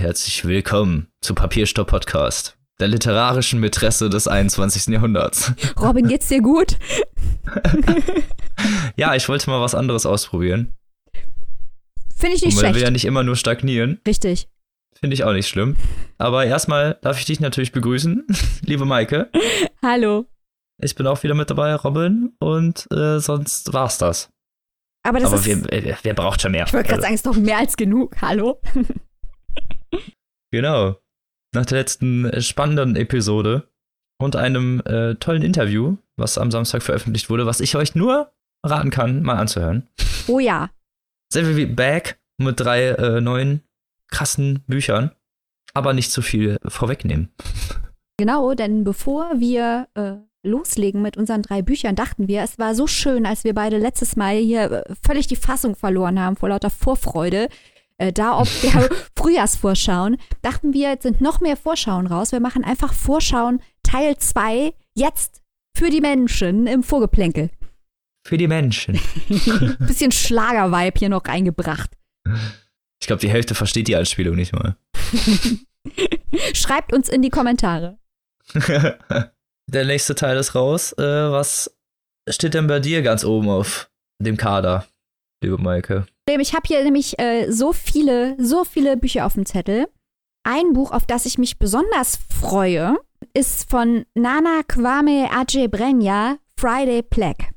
Und herzlich willkommen zu Papierstopp Podcast, der literarischen Mätresse des 21. Jahrhunderts. Robin, geht's dir gut? ja, ich wollte mal was anderes ausprobieren. Finde ich nicht schlecht. will ja nicht immer nur stagnieren. Richtig. Finde ich auch nicht schlimm. Aber erstmal darf ich dich natürlich begrüßen, liebe Maike. Hallo. Ich bin auch wieder mit dabei, Robin. Und äh, sonst war's das. Aber das Aber ist. wer, wer, wer braucht schon mehr? ich wollte gerade Also, sagen, es ist doch mehr als genug. Hallo. Genau. Nach der letzten äh, spannenden Episode und einem äh, tollen Interview, was am Samstag veröffentlicht wurde, was ich euch nur raten kann, mal anzuhören. Oh ja. Sind wir wie back mit drei äh, neuen krassen Büchern, aber nicht zu viel vorwegnehmen. Genau, denn bevor wir äh, loslegen mit unseren drei Büchern, dachten wir, es war so schön, als wir beide letztes Mal hier äh, völlig die Fassung verloren haben vor lauter Vorfreude. Äh, da auf der Frühjahrsvorschauen, dachten wir, jetzt sind noch mehr Vorschauen raus. Wir machen einfach Vorschauen Teil 2 jetzt für die Menschen im Vorgeplänkel. Für die Menschen. Bisschen Schlagervibe hier noch reingebracht. Ich glaube, die Hälfte versteht die Anspielung nicht mal. Schreibt uns in die Kommentare. der nächste Teil ist raus. Äh, was steht denn bei dir ganz oben auf dem Kader, liebe Maike? Ich habe hier nämlich äh, so viele, so viele Bücher auf dem Zettel. Ein Buch, auf das ich mich besonders freue, ist von Nana Kwame Adjei-Brenya, Friday Plague.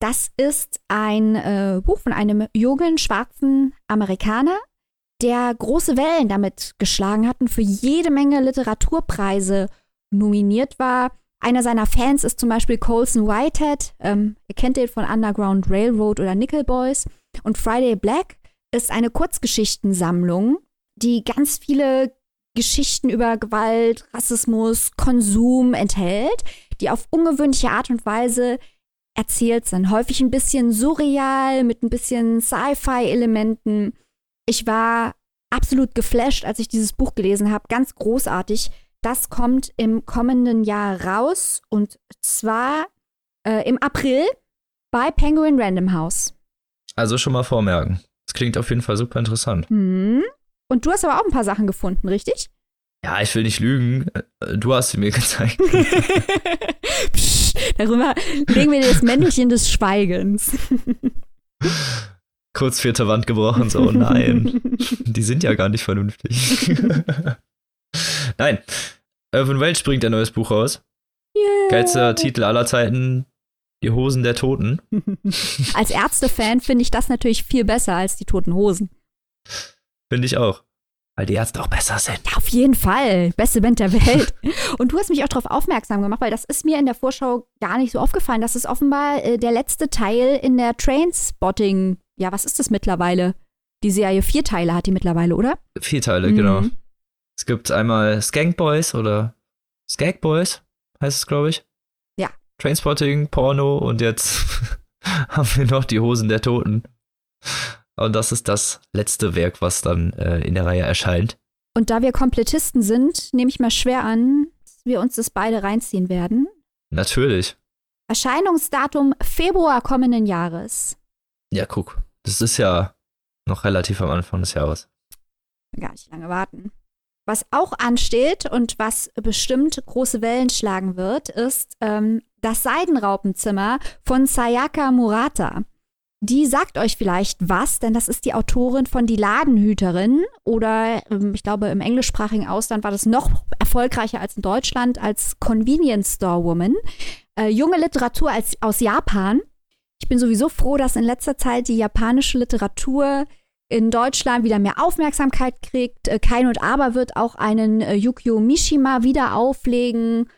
Das ist ein äh, Buch von einem jungen schwarzen Amerikaner, der große Wellen damit geschlagen hat und für jede Menge Literaturpreise nominiert war. Einer seiner Fans ist zum Beispiel Colson Whitehead. Ähm, ihr kennt den von Underground Railroad oder Nickel Boys. Und Friday Black ist eine Kurzgeschichtensammlung, die ganz viele Geschichten über Gewalt, Rassismus, Konsum enthält, die auf ungewöhnliche Art und Weise erzählt sind. Häufig ein bisschen surreal, mit ein bisschen Sci-Fi-Elementen. Ich war absolut geflasht, als ich dieses Buch gelesen habe. Ganz großartig. Das kommt im kommenden Jahr raus und zwar äh, im April bei Penguin Random House. Also schon mal vormerken. Das klingt auf jeden Fall super interessant. Hm. Und du hast aber auch ein paar Sachen gefunden, richtig? Ja, ich will nicht lügen. Äh, Du hast sie mir gezeigt. Psch, darüber legen wir das Männchen des Schweigens. Kurz vierte Wand gebrochen, so, oh nein. Die sind ja gar nicht vernünftig. nein. Irvin Welch bringt ein neues Buch raus. Yeah. Geilster Titel aller Zeiten. Die Hosen der Toten. Als Ärzte-Fan finde ich das natürlich viel besser als die Toten Hosen. Finde ich auch. Weil die Ärzte auch besser sind. Ja, auf jeden Fall. Beste Band der Welt. Und du hast mich auch darauf aufmerksam gemacht, weil das ist mir in der Vorschau gar nicht so aufgefallen. Das ist offenbar äh, der letzte Teil in der Trainspotting. Ja, was ist das mittlerweile? Die Serie vier Teile hat die mittlerweile, oder? Vier Teile, Mhm. genau. Es gibt einmal Skank Boys oder Skag Boys, heißt es, glaube ich. Trainspotting, Porno und jetzt haben wir noch die Hosen der Toten. Und das ist das letzte Werk, was dann äh, in der Reihe erscheint. Und da wir Komplettisten sind, nehme ich mal schwer an, dass wir uns das beide reinziehen werden. Natürlich. Erscheinungsdatum Februar kommenden Jahres. Ja, guck. Das ist ja noch relativ am Anfang des Jahres. Gar nicht lange warten. Was auch ansteht und was bestimmt große Wellen schlagen wird, ist ähm, das Seidenraupenzimmer von Sayaka Murata. Die sagt euch vielleicht was, denn das ist die Autorin von Die Ladenhüterin oder ähm, ich glaube im englischsprachigen Ausland war das noch erfolgreicher als in Deutschland als Convenience Store Woman. Äh, junge Literatur als, aus Japan. Ich bin sowieso froh, dass in letzter Zeit die japanische Literatur in Deutschland wieder mehr Aufmerksamkeit kriegt. Äh, Kein und Aber wird auch einen äh, Yukio Mishima wieder auflegen,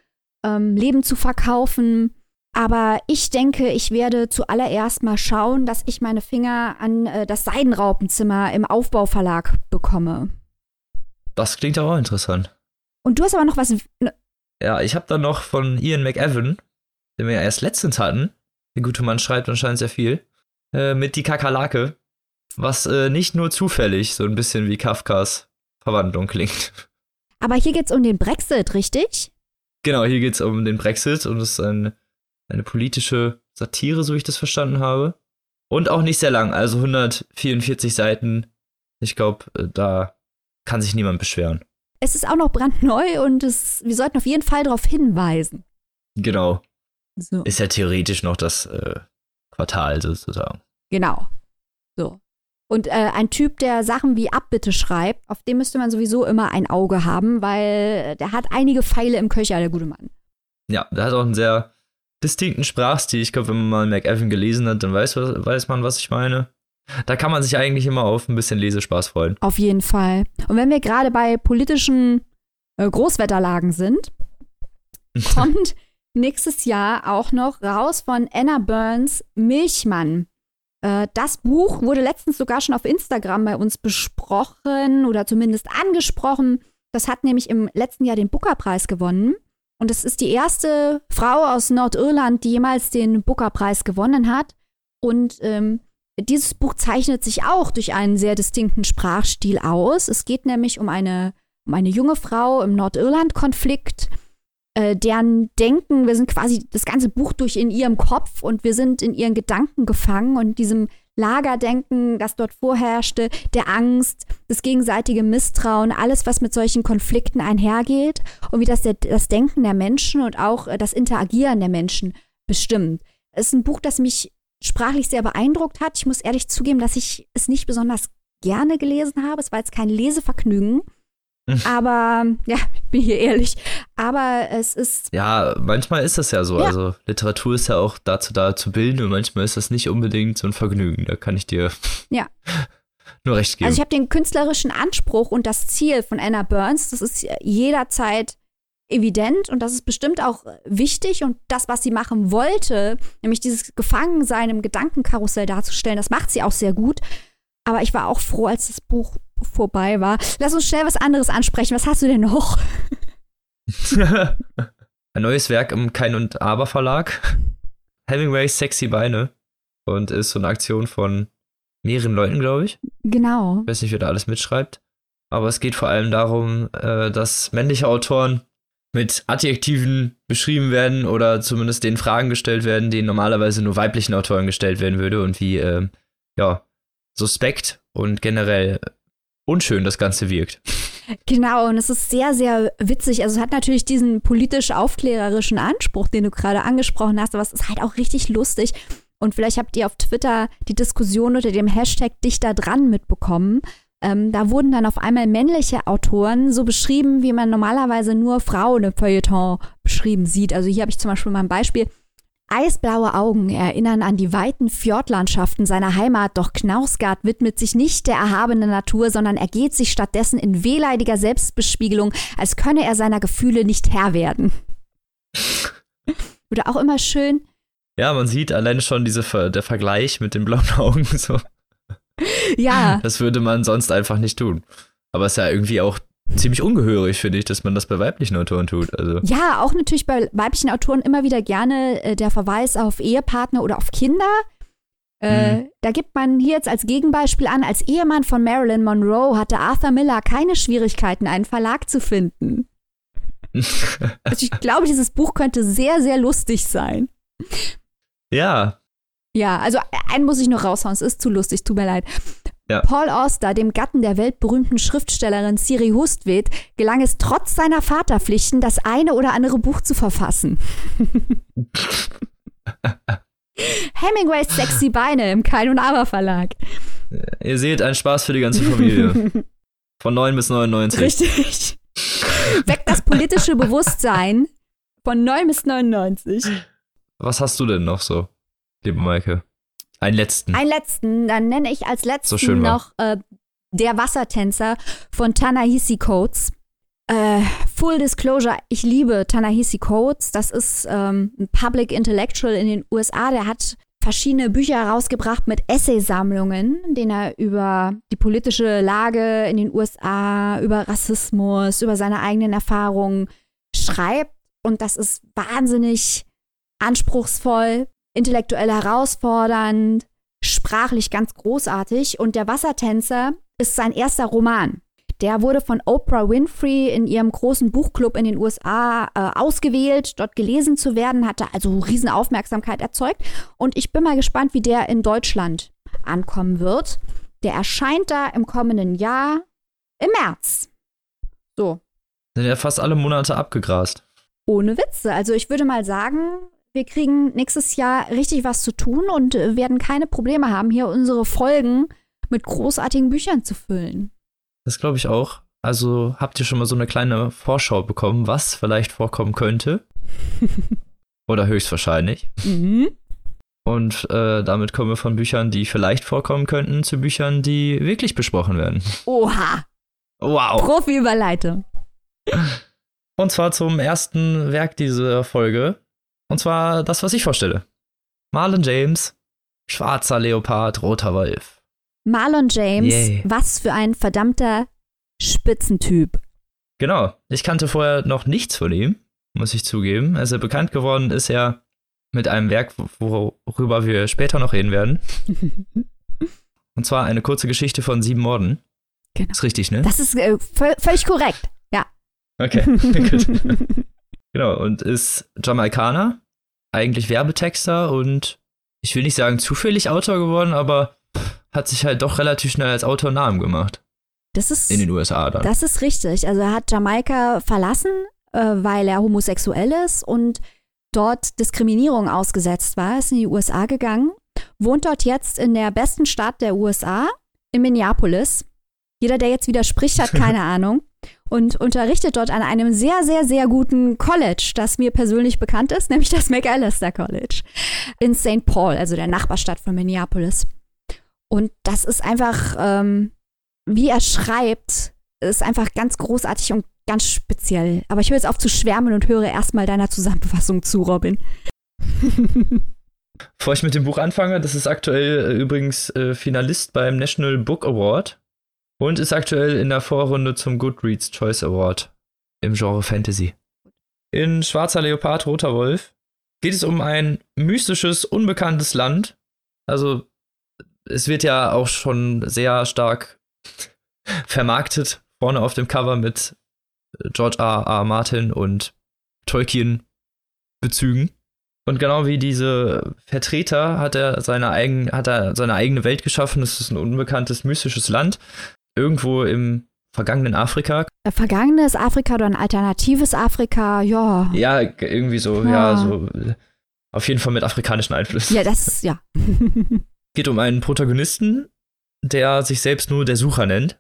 ähm, Leben zu verkaufen. Aber ich denke, ich werde zuallererst mal schauen, dass ich meine Finger an äh, das Seidenraupenzimmer im Aufbauverlag bekomme. Das klingt auch interessant. Und du hast aber noch was. ne, Ja, ich habe dann noch von Ian McEwan, den wir ja erst letztens hatten. Der gute Mann schreibt anscheinend sehr viel. Äh, mit Die Kakerlake. Was äh, nicht nur zufällig so ein bisschen wie Kafkas Verwandlung klingt. Aber hier geht's um den Brexit, richtig? Genau, hier geht's um den Brexit und es ist ein, eine politische Satire, so wie ich das verstanden habe. Und auch nicht sehr lang, also 144 Seiten. Ich glaube, da kann sich niemand beschweren. Es ist auch noch brandneu und es, wir sollten auf jeden Fall darauf hinweisen. Genau. So. Ist ja theoretisch noch das äh, Quartal sozusagen. Genau. So. Und äh, ein Typ, der Sachen wie Abbitte schreibt, auf den müsste man sowieso immer ein Auge haben, weil der hat einige Pfeile im Köcher, der gute Mann. Ja, der hat auch einen sehr distinkten Sprachstil. Ich glaube, wenn man mal McEvan gelesen hat, dann weiß, weiß man, was ich meine. Da kann man sich eigentlich immer auf ein bisschen Lesespaß freuen. Auf jeden Fall. Und wenn wir gerade bei politischen äh, Großwetterlagen sind, kommt nächstes Jahr auch noch raus von Anna Burns Milchmann. Äh, das Buch wurde letztens sogar schon auf Instagram bei uns besprochen oder zumindest angesprochen. Das hat nämlich im letzten Jahr den Booker-Preis gewonnen. Und es ist die erste Frau aus Nordirland, die jemals den Booker-Preis gewonnen hat. Und ähm, dieses Buch zeichnet sich auch durch einen sehr distinkten Sprachstil aus. Es geht nämlich um eine, um eine junge Frau im Nordirland-Konflikt, äh, deren Denken, wir sind quasi das ganze Buch durch in ihrem Kopf und wir sind in ihren Gedanken gefangen und diesem Lagerdenken, das dort vorherrschte, der Angst, das gegenseitige Misstrauen, alles, was mit solchen Konflikten einhergeht und wie das der, das Denken der Menschen und auch äh, das Interagieren der Menschen bestimmt. Es ist ein Buch, das mich sprachlich sehr beeindruckt hat. Ich muss ehrlich zugeben, dass ich es nicht besonders gerne gelesen habe. Es war jetzt kein Lesevergnügen. Aber, ja, bin hier ehrlich. Aber es ist. Ja, manchmal ist das ja so. Ja. Also, Literatur ist ja auch dazu da zu bilden und manchmal ist das nicht unbedingt so ein Vergnügen. Da kann ich dir ja. nur recht geben. Also, ich habe den künstlerischen Anspruch und das Ziel von Anna Burns, das ist jederzeit evident und das ist bestimmt auch wichtig und das, was sie machen wollte, nämlich dieses Gefangensein im Gedankenkarussell darzustellen, das macht sie auch sehr gut. Aber ich war auch froh, als das Buch vorbei war. Lass uns schnell was anderes ansprechen. Was hast du denn noch? Ein neues Werk im Kein und Aber Verlag. Hemingways Sexy Beine. Und ist so eine Aktion von mehreren Leuten, glaube ich. Genau. Ich weiß nicht, wer da alles mitschreibt. Aber es geht vor allem darum, äh, dass männliche Autoren mit Adjektiven beschrieben werden oder zumindest den Fragen gestellt werden, denen normalerweise nur weiblichen Autoren gestellt werden würde und wie, äh, ja, suspekt und generell unschön das Ganze wirkt. Genau, und es ist sehr, sehr witzig. Also es hat natürlich diesen politisch-aufklärerischen Anspruch, den du gerade angesprochen hast, aber es ist halt auch richtig lustig. Und vielleicht habt ihr auf Twitter die Diskussion unter dem Hashtag Dichter dran mitbekommen. Ähm, da wurden dann auf einmal männliche Autoren so beschrieben, wie man normalerweise nur Frauen im Feuilleton beschrieben sieht. Also hier habe ich zum Beispiel mal ein Beispiel. Eisblaue Augen erinnern an die weiten Fjordlandschaften seiner Heimat, doch Knausgard widmet sich nicht der erhabenen Natur, sondern ergeht sich stattdessen in wehleidiger Selbstbespiegelung, als könne er seiner Gefühle nicht Herr werden. Oder auch immer schön. Ja, man sieht alleine schon diese, der Vergleich mit den blauen Augen so. Ja. Das würde man sonst einfach nicht tun. Aber es ist ja irgendwie auch ziemlich ungehörig, finde ich, dass man das bei weiblichen Autoren tut. Also. Ja, auch natürlich bei weiblichen Autoren immer wieder gerne äh, der Verweis auf Ehepartner oder auf Kinder. Äh, mhm. Da gibt man hier jetzt als Gegenbeispiel an, als Ehemann von Marilyn Monroe hatte Arthur Miller keine Schwierigkeiten, einen Verlag zu finden. also ich glaube, dieses Buch könnte sehr, sehr lustig sein. Ja, ja, also einen muss ich noch raushauen, es ist zu lustig, tut mir leid. Ja. Paul Auster, dem Gatten der weltberühmten Schriftstellerin Siri Hustvedt, gelang es trotz seiner Vaterpflichten, das eine oder andere Buch zu verfassen. Hemingways Sexy Beine im Kein und Aber Verlag. Ihr seht, ein Spaß für die ganze Familie. Von 9 bis 99. Richtig. Weckt das politische Bewusstsein von 9 bis 99. Was hast du denn noch so? liebe Maike. Einen letzten. Einen letzten, dann nenne ich als letzten so noch äh, Der Wassertänzer von Tanahisi Coates. Äh, Full Disclosure, ich liebe Tanahisi Coates. Das ist ähm, ein Public Intellectual in den USA. Der hat verschiedene Bücher herausgebracht mit Essaysammlungen, in denen er über die politische Lage in den USA, über Rassismus, über seine eigenen Erfahrungen schreibt. Und das ist wahnsinnig anspruchsvoll, intellektuell herausfordernd, sprachlich ganz großartig. Und der Wassertänzer ist sein erster Roman. Der wurde von Oprah Winfrey in ihrem großen Buchclub in den USA äh, ausgewählt, dort gelesen zu werden, hatte also riesen Aufmerksamkeit erzeugt. Und ich bin mal gespannt, wie der in Deutschland ankommen wird. Der erscheint da im kommenden Jahr im März. So. Sind ja fast alle Monate abgegrast. Ohne Witze. Also ich würde mal sagen, wir kriegen nächstes Jahr richtig was zu tun und äh, werden keine Probleme haben, hier unsere Folgen mit großartigen Büchern zu füllen. Das glaube ich auch. Also habt ihr schon mal so eine kleine Vorschau bekommen, was vielleicht vorkommen könnte? Oder höchstwahrscheinlich. Mhm. Und äh, damit kommen wir von Büchern, die vielleicht vorkommen könnten, zu Büchern, die wirklich besprochen werden. Oha. Wow. Profi-Überleitung. Und zwar zum ersten Werk dieser Folge. Und zwar das, was ich vorstelle. Marlon James, Schwarzer Leopard, Roter Wolf. Marlon James, Yay. was für ein verdammter Spitzentyp. Genau. Ich kannte vorher noch nichts von ihm, muss ich zugeben. Also bekannt geworden ist er mit einem Werk, wo- worüber wir später noch reden werden. Und zwar eine kurze Geschichte von sieben Morden. Genau. Ist richtig, ne? Das ist äh, völ- völlig korrekt. Ja. Okay, gut. Genau, und ist Jamaikaner, eigentlich Werbetexter und ich will nicht sagen zufällig Autor geworden, aber hat sich halt doch relativ schnell als Autor Namen gemacht. Das ist, In den USA dann. das ist richtig. Also er hat Jamaika verlassen, äh, weil er homosexuell ist und dort Diskriminierung ausgesetzt war, ist in die USA gegangen, wohnt dort jetzt in der besten Stadt der USA, in Minneapolis. Jeder, der jetzt widerspricht, hat keine Ahnung. Und unterrichtet dort an einem sehr, sehr, sehr guten College, das mir persönlich bekannt ist, nämlich das McAllister College in St. Paul, also der Nachbarstadt von Minneapolis. Und das ist einfach, ähm, wie er schreibt, ist einfach ganz großartig und ganz speziell. Aber ich höre jetzt auf zu schwärmen und höre erstmal deiner Zusammenfassung zu, Robin. Bevor ich mit dem Buch anfange, das ist aktuell äh, übrigens äh, Finalist beim National Book Award und ist aktuell in der Vorrunde zum Goodreads Choice Award im Genre Fantasy. In Schwarzer Leopard, Roter Wolf geht es um ein mystisches, unbekanntes Land. Also es wird ja auch schon sehr stark vermarktet, vorne auf dem Cover mit George R. R. Martin und Tolkien Bezügen. Und genau wie diese Vertreter hat er seine, eigen, hat er seine eigene Welt geschaffen. Es ist ein unbekanntes, mystisches Land. Irgendwo im vergangenen Afrika. Vergangenes Afrika oder ein alternatives Afrika, ja. Ja, irgendwie so, Ja. ja, so. äh, Auf jeden Fall mit afrikanischen Einflüssen. Ja, das ist, ja. geht um einen Protagonisten, der sich selbst nur der Sucher nennt.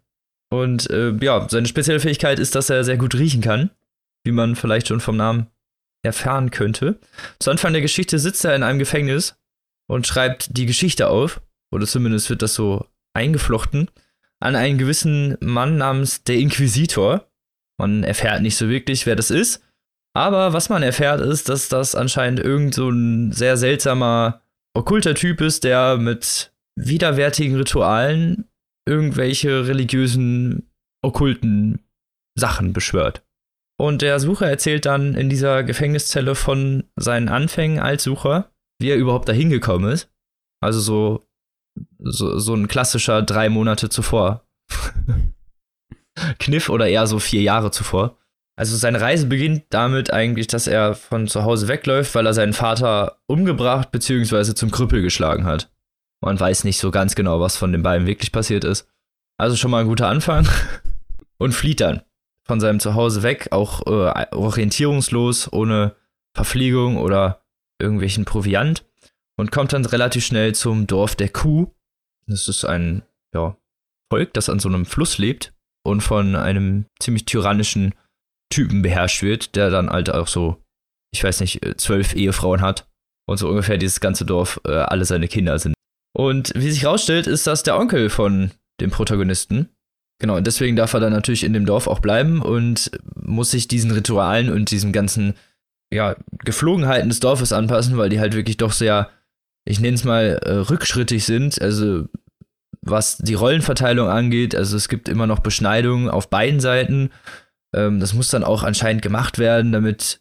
Und äh, ja, seine spezielle Fähigkeit ist, dass er sehr gut riechen kann, wie man vielleicht schon vom Namen erfahren könnte. Zu Anfang der Geschichte sitzt er in einem Gefängnis und schreibt die Geschichte auf, oder zumindest wird das so eingeflochten, an einen gewissen Mann namens der Inquisitor. Man erfährt nicht so wirklich, wer das ist. Aber was man erfährt, ist, dass das anscheinend irgend so ein sehr seltsamer okkulter Typ ist, der mit widerwärtigen Ritualen irgendwelche religiösen, okkulten Sachen beschwört. Und der Sucher erzählt dann in dieser Gefängniszelle von seinen Anfängen als Sucher, wie er überhaupt dahin gekommen ist. Also so, so, so ein klassischer drei Monate zuvor. Kniff oder eher so vier Jahre zuvor. Also seine Reise beginnt damit eigentlich, dass er von zu Hause wegläuft, weil er seinen Vater umgebracht bzw. zum Krüppel geschlagen hat. Man weiß nicht so ganz genau, was von den beiden wirklich passiert ist. Also schon mal ein guter Anfang. Und flieht dann von seinem Zuhause weg, auch äh, orientierungslos, ohne Verpflegung oder irgendwelchen Proviant. Und kommt dann relativ schnell zum Dorf der Kuh. Das ist ein ja, Volk, das an so einem Fluss lebt und von einem ziemlich tyrannischen Typen beherrscht wird, der dann halt auch so, ich weiß nicht, äh, zwölf Ehefrauen hat und so ungefähr dieses ganze Dorf äh, alle seine Kinder sind. Und wie sich rausstellt, ist das der Onkel von dem Protagonisten. Genau, und deswegen darf er dann natürlich in dem Dorf auch bleiben und muss sich diesen Ritualen und diesen ganzen, ja, Geflogenheiten des Dorfes anpassen, weil die halt wirklich doch sehr, ich nenne es mal, äh, rückschrittig sind. Also was die Rollenverteilung angeht, also es gibt immer noch Beschneidungen auf beiden Seiten. Ähm, das muss dann auch anscheinend gemacht werden, damit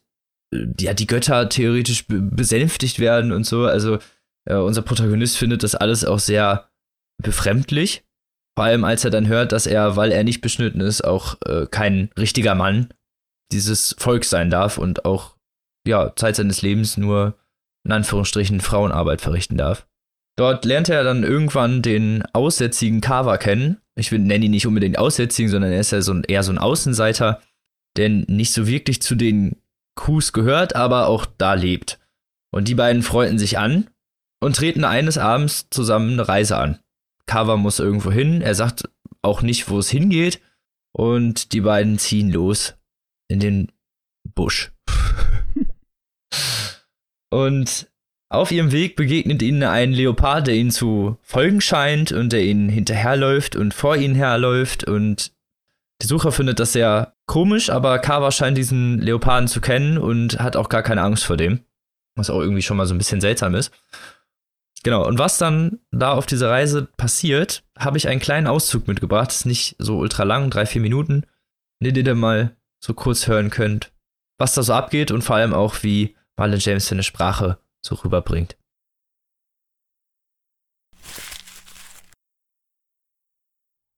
äh, ja, die Götter theoretisch be besänftigt werden und so. Also äh, unser Protagonist findet das alles auch sehr befremdlich. Vor allem, als er dann hört, dass er, weil er nicht beschnitten ist, auch äh, kein richtiger Mann dieses Volks sein darf und auch ja, Zeit seines Lebens nur in Anführungsstrichen Frauenarbeit verrichten darf. Dort lernte er dann irgendwann den aussätzigen Kava kennen. Ich nenne ihn nicht unbedingt aussätzigen, sondern er ist ja so ein, eher so ein Außenseiter, der nicht so wirklich zu den Kus gehört, aber auch da lebt. Und die beiden freunden sich an und treten eines Abends zusammen eine Reise an. Kava muss irgendwo hin, er sagt auch nicht, wo es hingeht, und die beiden ziehen los in den Busch. Und auf ihrem Weg begegnet ihnen ein Leopard, der ihnen zu folgen scheint und der ihnen hinterherläuft und vor ihnen herläuft und der Sucher findet das sehr komisch, aber Kawa scheint diesen Leoparden zu kennen und hat auch gar keine Angst vor dem. Was auch irgendwie schon mal so ein bisschen seltsam ist. Genau, und was dann da auf dieser Reise passiert, habe ich einen kleinen Auszug mitgebracht. Das ist nicht so ultra lang, drei, vier Minuten, in dem ihr mal so kurz hören könnt, was da so abgeht und vor allem auch, wie Marlon James seine Sprache so rüberbringt.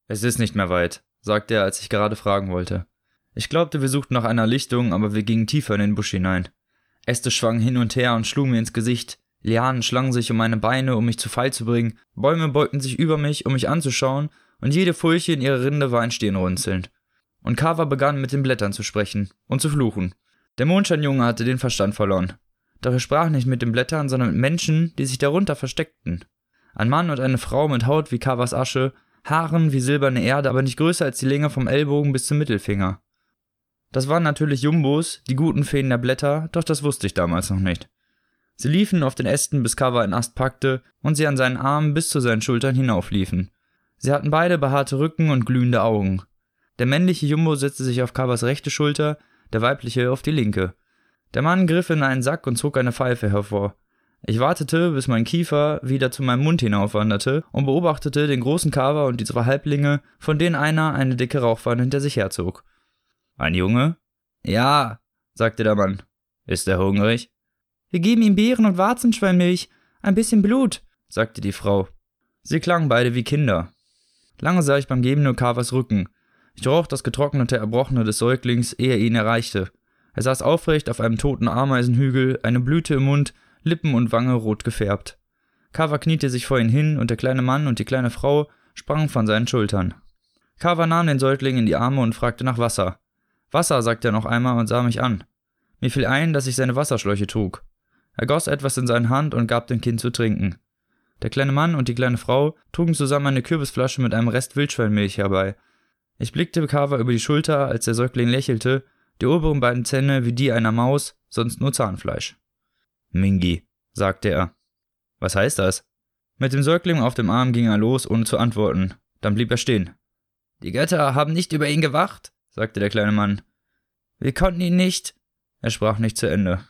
Es ist nicht mehr weit, sagte er, als ich gerade fragen wollte. Ich glaubte, wir suchten nach einer Lichtung, aber wir gingen tiefer in den Busch hinein. Äste schwangen hin und her und schlugen mir ins Gesicht. Lianen schlangen sich um meine Beine, um mich zu Fall zu bringen, Bäume beugten sich über mich, um mich anzuschauen, und jede Furche in ihrer Rinde war ein Stirnrunzeln. Und Kava begann mit den Blättern zu sprechen und zu fluchen. Der Mondscheinjunge hatte den Verstand verloren. Doch er sprach nicht mit den Blättern, sondern mit Menschen, die sich darunter versteckten. Ein Mann und eine Frau mit Haut wie Kavas Asche, Haaren wie silberne Erde, aber nicht größer als die Länge vom Ellbogen bis zum Mittelfinger. Das waren natürlich Jumbos, die guten Feen der Blätter, doch das wusste ich damals noch nicht. Sie liefen auf den Ästen, bis Kava einen Ast packte und sie an seinen Armen bis zu seinen Schultern hinaufliefen. Sie hatten beide behaarte Rücken und glühende Augen. Der männliche Jumbo setzte sich auf Kavas rechte Schulter, der weibliche auf die linke. Der Mann griff in einen Sack und zog eine Pfeife hervor. Ich wartete, bis mein Kiefer wieder zu meinem Mund hinaufwanderte und beobachtete den großen Kava und die zwei Halblinge, von denen einer eine dicke Rauchwand hinter sich herzog. Ein Junge? Ja, sagte der Mann. Ist er hungrig? Wir geben ihm Beeren und Warzenschweinmilch, ein bisschen Blut, sagte die Frau. Sie klangen beide wie Kinder. Lange sah ich beim Geben nur Carvers Rücken. Ich roch das getrocknete Erbrochene des Säuglings, ehe ihn erreichte. Er saß aufrecht auf einem toten Ameisenhügel, eine Blüte im Mund, Lippen und Wange rot gefärbt. Kava kniete sich vor ihn hin und der kleine Mann und die kleine Frau sprangen von seinen Schultern. Kava nahm den Säugling in die Arme und fragte nach Wasser. Wasser, sagte er noch einmal und sah mich an. Mir fiel ein, dass ich seine Wasserschläuche trug. Er goss etwas in seine Hand und gab dem Kind zu trinken. Der kleine Mann und die kleine Frau trugen zusammen eine Kürbisflasche mit einem Rest Wildschweinmilch herbei. Ich blickte Carver über die Schulter, als der Säugling lächelte, die oberen beiden Zähne wie die einer Maus, sonst nur Zahnfleisch. Mingi, sagte er. Was heißt das? Mit dem Säugling auf dem Arm ging er los, ohne zu antworten. Dann blieb er stehen. Die Götter haben nicht über ihn gewacht, sagte der kleine Mann. Wir konnten ihn nicht. Er sprach nicht zu Ende.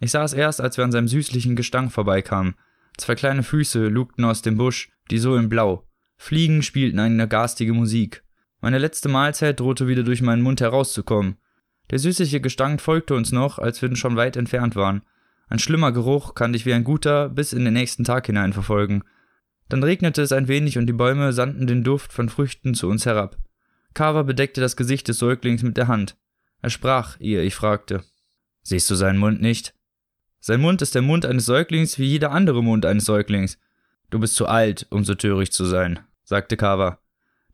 Ich sah es erst, als wir an seinem süßlichen Gestank vorbeikamen. Zwei kleine Füße lugten aus dem Busch, die so in Blau. Fliegen spielten eine garstige Musik. Meine letzte Mahlzeit drohte wieder durch meinen Mund herauszukommen. Der süßliche Gestank folgte uns noch, als wir schon weit entfernt waren. Ein schlimmer Geruch kann dich wie ein guter bis in den nächsten Tag hinein verfolgen. Dann regnete es ein wenig und die Bäume sandten den Duft von Früchten zu uns herab. Kava bedeckte das Gesicht des Säuglings mit der Hand. Er sprach, ehe ich fragte. Siehst du seinen Mund nicht? Sein Mund ist der Mund eines Säuglings wie jeder andere Mund eines Säuglings. Du bist zu alt, um so töricht zu sein, sagte Kava.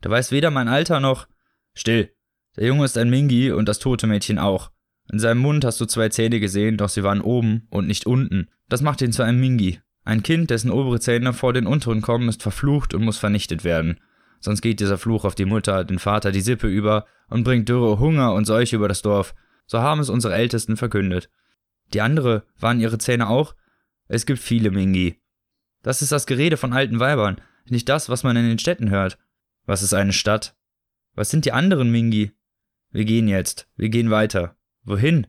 Du weißt weder mein Alter noch. Still. Der Junge ist ein Mingi und das tote Mädchen auch. In seinem Mund hast du zwei Zähne gesehen, doch sie waren oben und nicht unten. Das macht ihn zu einem Mingi. Ein Kind, dessen obere Zähne vor den unteren kommen, ist verflucht und muss vernichtet werden. Sonst geht dieser Fluch auf die Mutter, den Vater, die Sippe über und bringt Dürre, Hunger und Seuche über das Dorf. So haben es unsere Ältesten verkündet. Die andere waren ihre Zähne auch? Es gibt viele Mingi. Das ist das Gerede von alten Weibern, nicht das, was man in den Städten hört. Was ist eine Stadt? Was sind die anderen Mingi? Wir gehen jetzt, wir gehen weiter. Wohin?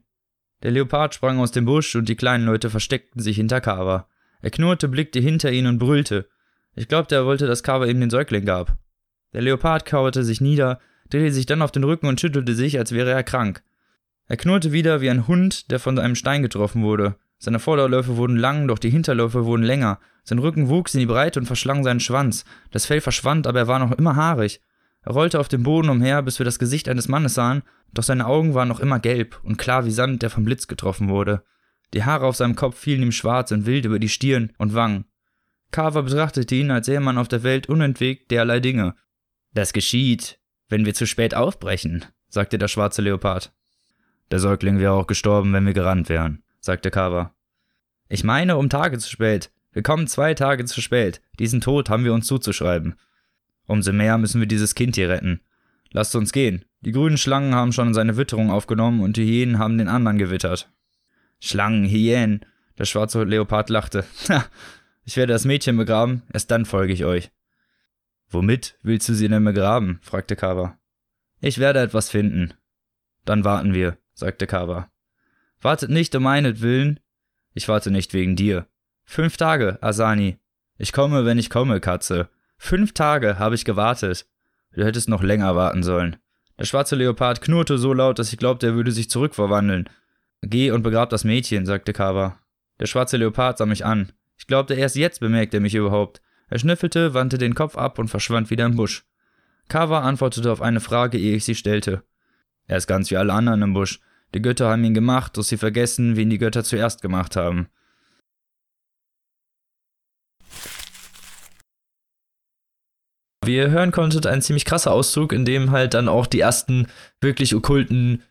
Der Leopard sprang aus dem Busch und die kleinen Leute versteckten sich hinter Kava. Er knurrte, blickte hinter ihn und brüllte. Ich glaubte, er wollte, dass Kava ihm den Säugling gab. Der Leopard kauerte sich nieder, drehte sich dann auf den Rücken und schüttelte sich, als wäre er krank. Er knurrte wieder wie ein Hund, der von einem Stein getroffen wurde. Seine Vorderläufe wurden lang, doch die Hinterläufe wurden länger. Sein Rücken wuchs in die Breite und verschlang seinen Schwanz. Das Fell verschwand, aber er war noch immer haarig. Er rollte auf dem Boden umher, bis wir das Gesicht eines Mannes sahen, doch seine Augen waren noch immer gelb und klar wie Sand, der vom Blitz getroffen wurde. Die Haare auf seinem Kopf fielen ihm schwarz und wild über die Stirn und Wangen. Carver betrachtete ihn, als sähe man auf der Welt unentwegt derlei Dinge. Das geschieht, wenn wir zu spät aufbrechen, sagte der schwarze Leopard. Der Säugling wäre auch gestorben, wenn wir gerannt wären, sagte Carver. Ich meine, um Tage zu spät. Wir kommen zwei Tage zu spät. Diesen Tod haben wir uns zuzuschreiben. Umso mehr müssen wir dieses Kind hier retten. Lasst uns gehen. Die grünen Schlangen haben schon seine Witterung aufgenommen und die Hyänen haben den anderen gewittert. Schlangen, Hyänen. Der schwarze Leopard lachte. Ha, ich werde das Mädchen begraben, erst dann folge ich euch. Womit willst du sie denn begraben? fragte Kava. Ich werde etwas finden. Dann warten wir, sagte Kava. Wartet nicht um meinetwillen. Ich warte nicht wegen dir. Fünf Tage, Asani. Ich komme, wenn ich komme, Katze. Fünf Tage habe ich gewartet. Du hättest noch länger warten sollen. Der schwarze Leopard knurrte so laut, dass ich glaubte, er würde sich zurückverwandeln. Geh und begrab das Mädchen, sagte Kava. Der schwarze Leopard sah mich an. Ich glaubte, erst jetzt bemerkt er mich überhaupt. Er schnüffelte, wandte den Kopf ab und verschwand wieder im Busch. Kava antwortete auf eine Frage, ehe ich sie stellte. Er ist ganz wie alle anderen im Busch. Die Götter haben ihn gemacht, doch sie vergessen, wen die Götter zuerst gemacht haben. Wie ihr hören konntet, ein ziemlich krasser Auszug, in dem halt dann auch die ersten wirklich okkulten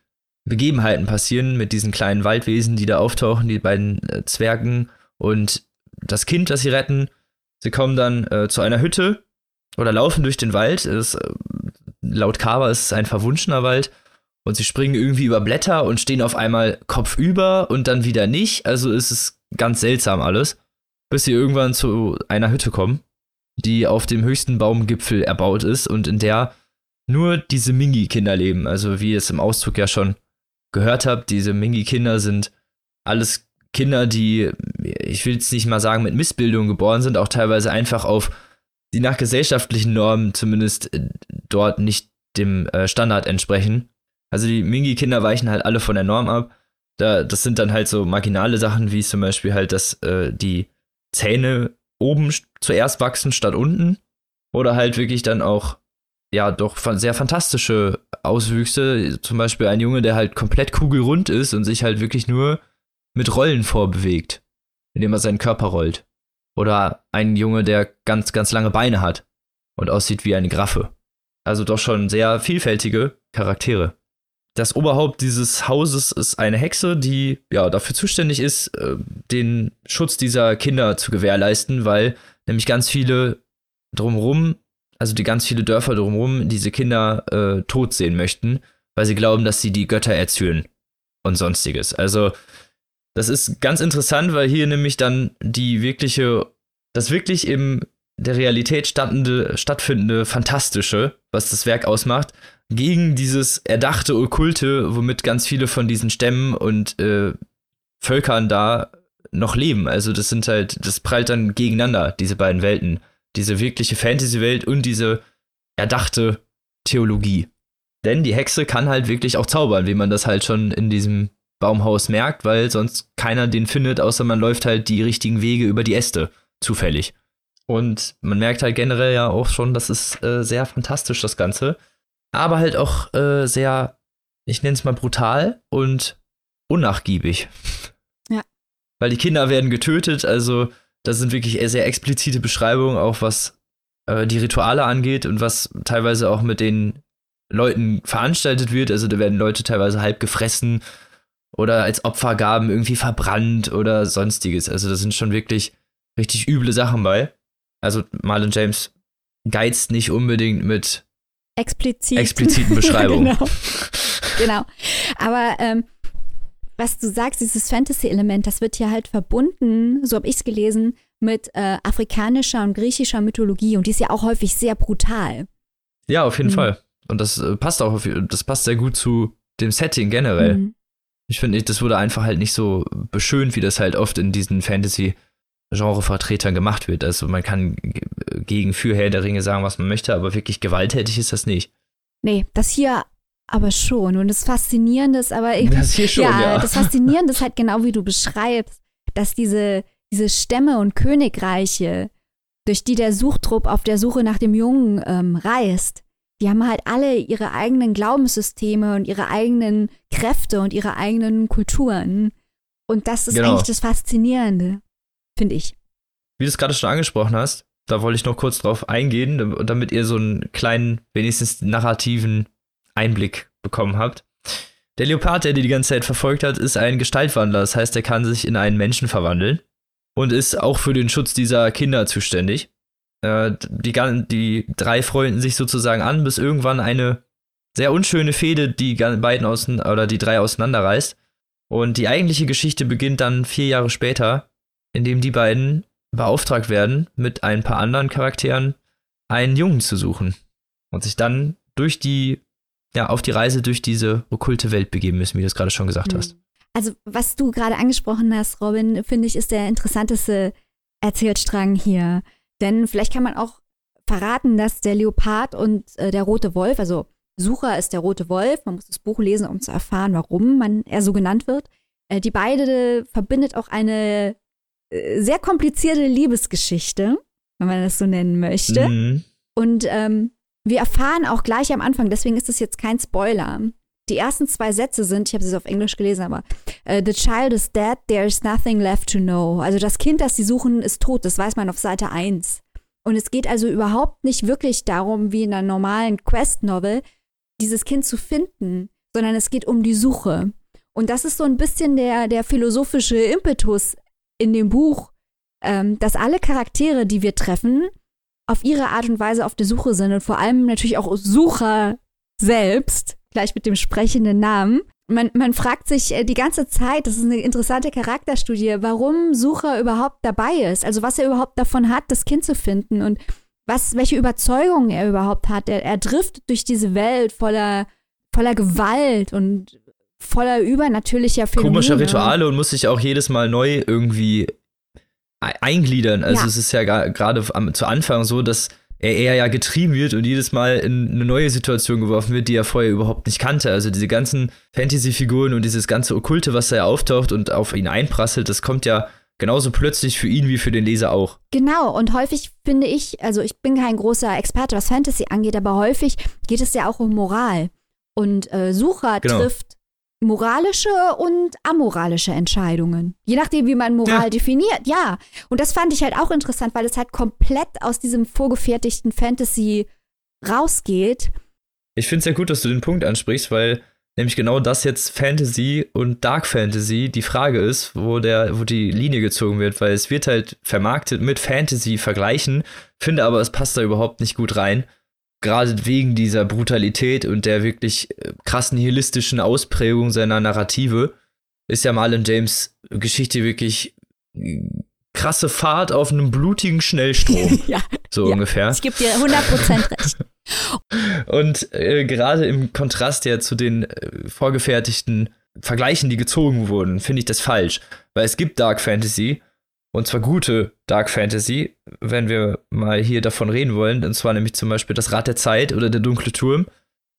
Begebenheiten passieren mit diesen kleinen Waldwesen, die da auftauchen, die beiden äh, Zwergen und das Kind, das sie retten. Sie kommen dann äh, zu einer Hütte oder laufen durch den Wald. Es, äh, laut Kava ist es ein verwunschener Wald. Und sie springen irgendwie über Blätter und stehen auf einmal kopfüber und dann wieder nicht. Also ist es ganz seltsam alles. Bis sie irgendwann zu einer Hütte kommen, die auf dem höchsten Baumgipfel erbaut ist und in der nur diese Mingi-Kinder leben. Also wie ihr es im Auszug ja schon gehört habt, diese Mingi-Kinder sind alles Kinder, die, ich will jetzt nicht mal sagen, mit Missbildung geboren sind, auch teilweise einfach auf, die nach gesellschaftlichen Normen zumindest äh, dort nicht dem äh, Standard entsprechen. Also die Mingi-Kinder weichen halt alle von der Norm ab. Da, das sind dann halt so marginale Sachen, wie zum Beispiel halt, dass äh, die Zähne oben zuerst wachsen statt unten. Oder halt wirklich dann auch, ja, doch sehr fantastische Auswüchse. Zum Beispiel ein Junge, der halt komplett kugelrund ist und sich halt wirklich nur mit Rollen vorbewegt, indem er seinen Körper rollt. Oder ein Junge, der ganz, ganz lange Beine hat und aussieht wie eine Graffe. Also doch schon sehr vielfältige Charaktere. Das Oberhaupt dieses Hauses ist eine Hexe, die ja dafür zuständig ist, äh, den Schutz dieser Kinder zu gewährleisten, weil nämlich ganz viele drumherum, also die ganz viele Dörfer drumherum, diese Kinder äh, tot sehen möchten, weil sie glauben, dass sie die Götter erzählen und sonstiges. Also das ist ganz interessant, weil hier nämlich dann die wirkliche, das wirklich im der Realität stattfindende Fantastische, was das Werk ausmacht, gegen dieses erdachte Okkulte, womit ganz viele von diesen Stämmen und äh, Völkern da noch leben. Also das sind halt, das prallt dann gegeneinander, diese beiden Welten. Diese wirkliche Fantasy-Welt und diese erdachte Theologie. Denn die Hexe kann halt wirklich auch zaubern, wie man das halt schon in diesem Baumhaus merkt, weil sonst keiner den findet, außer man läuft halt die richtigen Wege über die Äste, zufällig. Und man merkt halt generell ja auch schon, das ist äh, sehr fantastisch, das Ganze. Aber halt auch äh, sehr, ich nenne es mal brutal und unnachgiebig. Ja. Weil die Kinder werden getötet, also das sind wirklich sehr explizite Beschreibungen, auch was äh, die Rituale angeht und was teilweise auch mit den Leuten veranstaltet wird. Also da werden Leute teilweise halb gefressen oder als Opfergaben irgendwie verbrannt oder sonstiges. Also da sind schon wirklich richtig üble Sachen bei. Also Marlon James geizt nicht unbedingt mit Explizit. expliziten Beschreibungen. genau. genau. Aber ähm, was du sagst, dieses Fantasy-Element, das wird hier halt verbunden, so habe ich es gelesen, mit äh, afrikanischer und griechischer Mythologie und die ist ja auch häufig sehr brutal. Ja, auf jeden Mhm. Fall. Und das äh, passt auch, auf, das passt sehr gut zu dem Setting generell. Mhm. Ich finde, das wurde einfach halt nicht so beschönt, wie das halt oft in diesen Fantasy-Genre-Vertretern gemacht wird. Also man kann gegen für Herr der Ringe sagen, was man möchte, aber wirklich gewalttätig ist das nicht. Nee, das hier aber schon. Und das Faszinierende ist aber irgendwie. Das hier schon, ja. das Faszinierende ist halt genau wie du beschreibst, dass diese, diese Stämme und Königreiche, durch die der Suchtrupp auf der Suche nach dem Jungen ähm, reist, die haben halt alle ihre eigenen Glaubenssysteme und ihre eigenen Kräfte und ihre eigenen Kulturen. Und das ist Genau. eigentlich das Faszinierende, finde ich. wie du es gerade schon angesprochen hast, da wollte ich noch kurz drauf eingehen, damit ihr so einen kleinen, wenigstens narrativen Einblick bekommen habt. Der Leopard, der die die ganze Zeit verfolgt hat, ist ein Gestaltwandler. Das heißt, er kann sich in einen Menschen verwandeln und ist auch für den Schutz dieser Kinder zuständig. Äh, die, die drei freunden sich sozusagen an, bis irgendwann eine sehr unschöne Fehde die beiden außen oder die drei auseinanderreißt. Und die eigentliche Geschichte beginnt dann vier Jahre später, indem die beiden beauftragt werden, mit ein paar anderen Charakteren einen Jungen zu suchen und sich dann durch die, ja, auf die Reise durch diese okkulte Welt begeben müssen, wie du es gerade schon gesagt mhm. hast. Also, was du gerade angesprochen hast, Robin, finde ich, ist der interessanteste Erzählstrang hier. Denn vielleicht kann man auch verraten, dass der Leopard und äh, der rote Wolf, also Sucher ist der rote Wolf, man muss das Buch lesen, um zu erfahren, warum man er so genannt wird. Äh, die beide verbindet auch eine sehr komplizierte Liebesgeschichte, wenn man das so nennen möchte. Mhm. Und ähm, wir erfahren auch gleich am Anfang, deswegen ist das jetzt kein Spoiler. Die ersten zwei Sätze sind, ich habe sie auf Englisch gelesen, aber uh, The child is dead, there is nothing left to know. Also das Kind, das sie suchen, ist tot, das weiß man auf Seite 1. Und es geht also überhaupt nicht wirklich darum, wie in einer normalen Quest-Novel, dieses Kind zu finden, sondern es geht um die Suche. Und das ist so ein bisschen der, der philosophische Impetus in dem Buch, ähm, dass alle Charaktere, die wir treffen, auf ihre Art und Weise auf der Suche sind und vor allem natürlich auch Sucher selbst, gleich mit dem sprechenden Namen. Man, man fragt sich äh, die ganze Zeit, das ist eine interessante Charakterstudie, warum Sucher überhaupt dabei ist, also was er überhaupt davon hat, das Kind zu finden und was, welche Überzeugungen er überhaupt hat. Er, er driftet durch diese Welt voller, voller Gewalt und voller übernatürlicher Phänomene. Komische Rituale und muss sich auch jedes Mal neu irgendwie eingliedern. Also ja. es ist ja gerade zu Anfang so, dass er eher ja getrieben wird und jedes Mal in eine neue Situation geworfen wird, die er vorher überhaupt nicht kannte. Also diese ganzen Fantasy-Figuren und dieses ganze Okkulte, was da ja auftaucht und auf ihn einprasselt, das kommt ja genauso plötzlich für ihn wie für den Leser auch. Genau, und häufig finde ich, also ich bin kein großer Experte, was Fantasy angeht, aber häufig geht es ja auch um Moral. Und äh, Sucher genau. trifft moralische und amoralische Entscheidungen. Je nachdem, wie man Moral ja. definiert, ja. Und das fand ich halt auch interessant, weil es halt komplett aus diesem vorgefertigten Fantasy rausgeht. Ich finde es ja gut, dass du den Punkt ansprichst, weil nämlich genau das jetzt Fantasy und Dark Fantasy die Frage ist, wo der, wo die Linie gezogen wird, weil es wird halt vermarktet mit Fantasy vergleichen, finde aber, es passt da überhaupt nicht gut rein gerade wegen dieser Brutalität und der wirklich äh, krassen nihilistischen Ausprägung seiner Narrative ist ja Marlon James Geschichte wirklich äh, krasse Fahrt auf einem blutigen Schnellstrom. ja. So ja, ungefähr. Ich gebe dir 100% recht. und äh, gerade im Kontrast ja zu den äh, vorgefertigten Vergleichen, die gezogen wurden, finde ich das falsch. Weil es gibt Dark Fantasy und zwar gute Dark Fantasy, wenn wir mal hier davon reden wollen. Und zwar nämlich zum Beispiel das Rad der Zeit oder der dunkle Turm,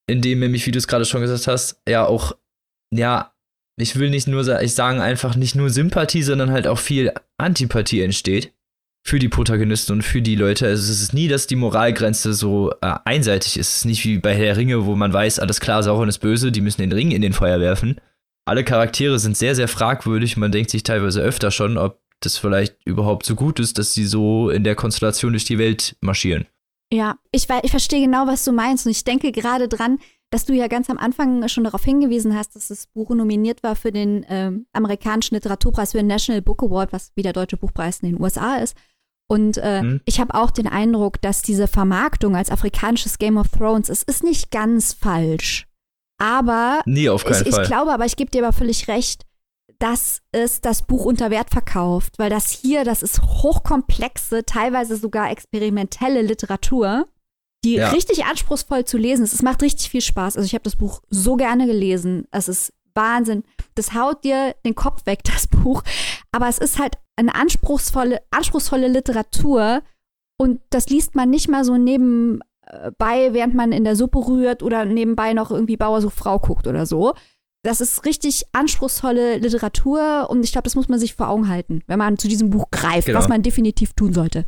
in dem nämlich, wie du es gerade schon gesagt hast, ja auch, ja, ich will nicht nur ich sagen, einfach nicht nur Sympathie, sondern halt auch viel Antipathie entsteht für die Protagonisten und für die Leute. Also es ist nie, dass die Moralgrenze so äh, einseitig ist. Es ist nicht wie bei Herr Ringe, wo man weiß, alles klar, Sauron ist böse, die müssen den Ring in den Feuer werfen. Alle Charaktere sind sehr, sehr fragwürdig. Man denkt sich teilweise öfter schon, ob das vielleicht überhaupt so gut ist, dass sie so in der Konstellation durch die Welt marschieren. Ja, ich, ich verstehe genau, was du meinst. Und ich denke gerade dran, dass du ja ganz am Anfang schon darauf hingewiesen hast, dass das Buch nominiert war für den äh, amerikanischen Literaturpreis für den National Book Award, was wie der Deutsche Buchpreis in den USA ist. Und äh, hm. ich habe auch den Eindruck, dass diese Vermarktung als afrikanisches Game of Thrones ist, ist nicht ganz falsch. Aber Nie auf keinen ich, Fall. ich glaube, aber ich gebe dir aber völlig recht, dass es das Buch unter Wert verkauft, weil das hier, das ist hochkomplexe, teilweise sogar experimentelle Literatur, die ja. richtig anspruchsvoll zu lesen ist. Es macht richtig viel Spaß. Also ich habe das Buch so gerne gelesen. Es ist Wahnsinn. Das haut dir den Kopf weg, das Buch. Aber es ist halt eine anspruchsvolle, anspruchsvolle Literatur und das liest man nicht mal so nebenbei, während man in der Suppe rührt oder nebenbei noch irgendwie Bauer sucht Frau guckt oder so, das ist richtig anspruchsvolle Literatur und ich glaube, das muss man sich vor Augen halten, wenn man zu diesem Buch greift, genau. was man definitiv tun sollte.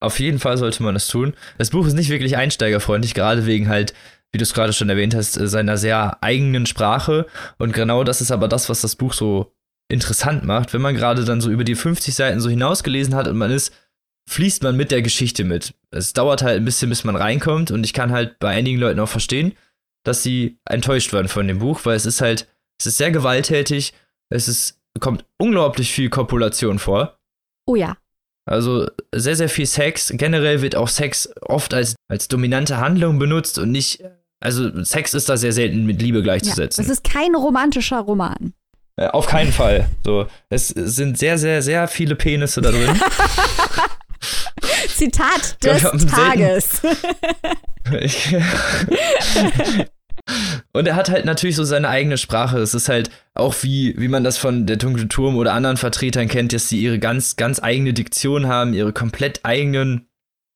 Auf jeden Fall sollte man das tun. Das Buch ist nicht wirklich einsteigerfreundlich, gerade wegen halt, wie du es gerade schon erwähnt hast, seiner sehr eigenen Sprache. Und genau das ist aber das, was das Buch so interessant macht, wenn man gerade dann so über die 50 Seiten so hinausgelesen hat und man ist, fließt man mit der Geschichte mit. Es dauert halt ein bisschen, bis man reinkommt und ich kann halt bei einigen Leuten auch verstehen, dass sie enttäuscht waren von dem Buch, weil es ist halt, es ist sehr gewalttätig, es ist, kommt unglaublich viel Kopulation vor. Oh ja. Also sehr, sehr viel Sex. Generell wird auch Sex oft als, als dominante Handlung benutzt und nicht, also Sex ist da sehr selten mit Liebe gleichzusetzen. Ja, es ist kein romantischer Roman. Äh, auf keinen Fall. So, es sind sehr, sehr, sehr viele Penisse da drin. Zitat des Tages. Und er hat halt natürlich so seine eigene Sprache. Es ist halt auch wie, wie man das von der Dunkle Turm oder anderen Vertretern kennt, dass sie ihre ganz, ganz eigene Diktion haben, ihre komplett eigenen,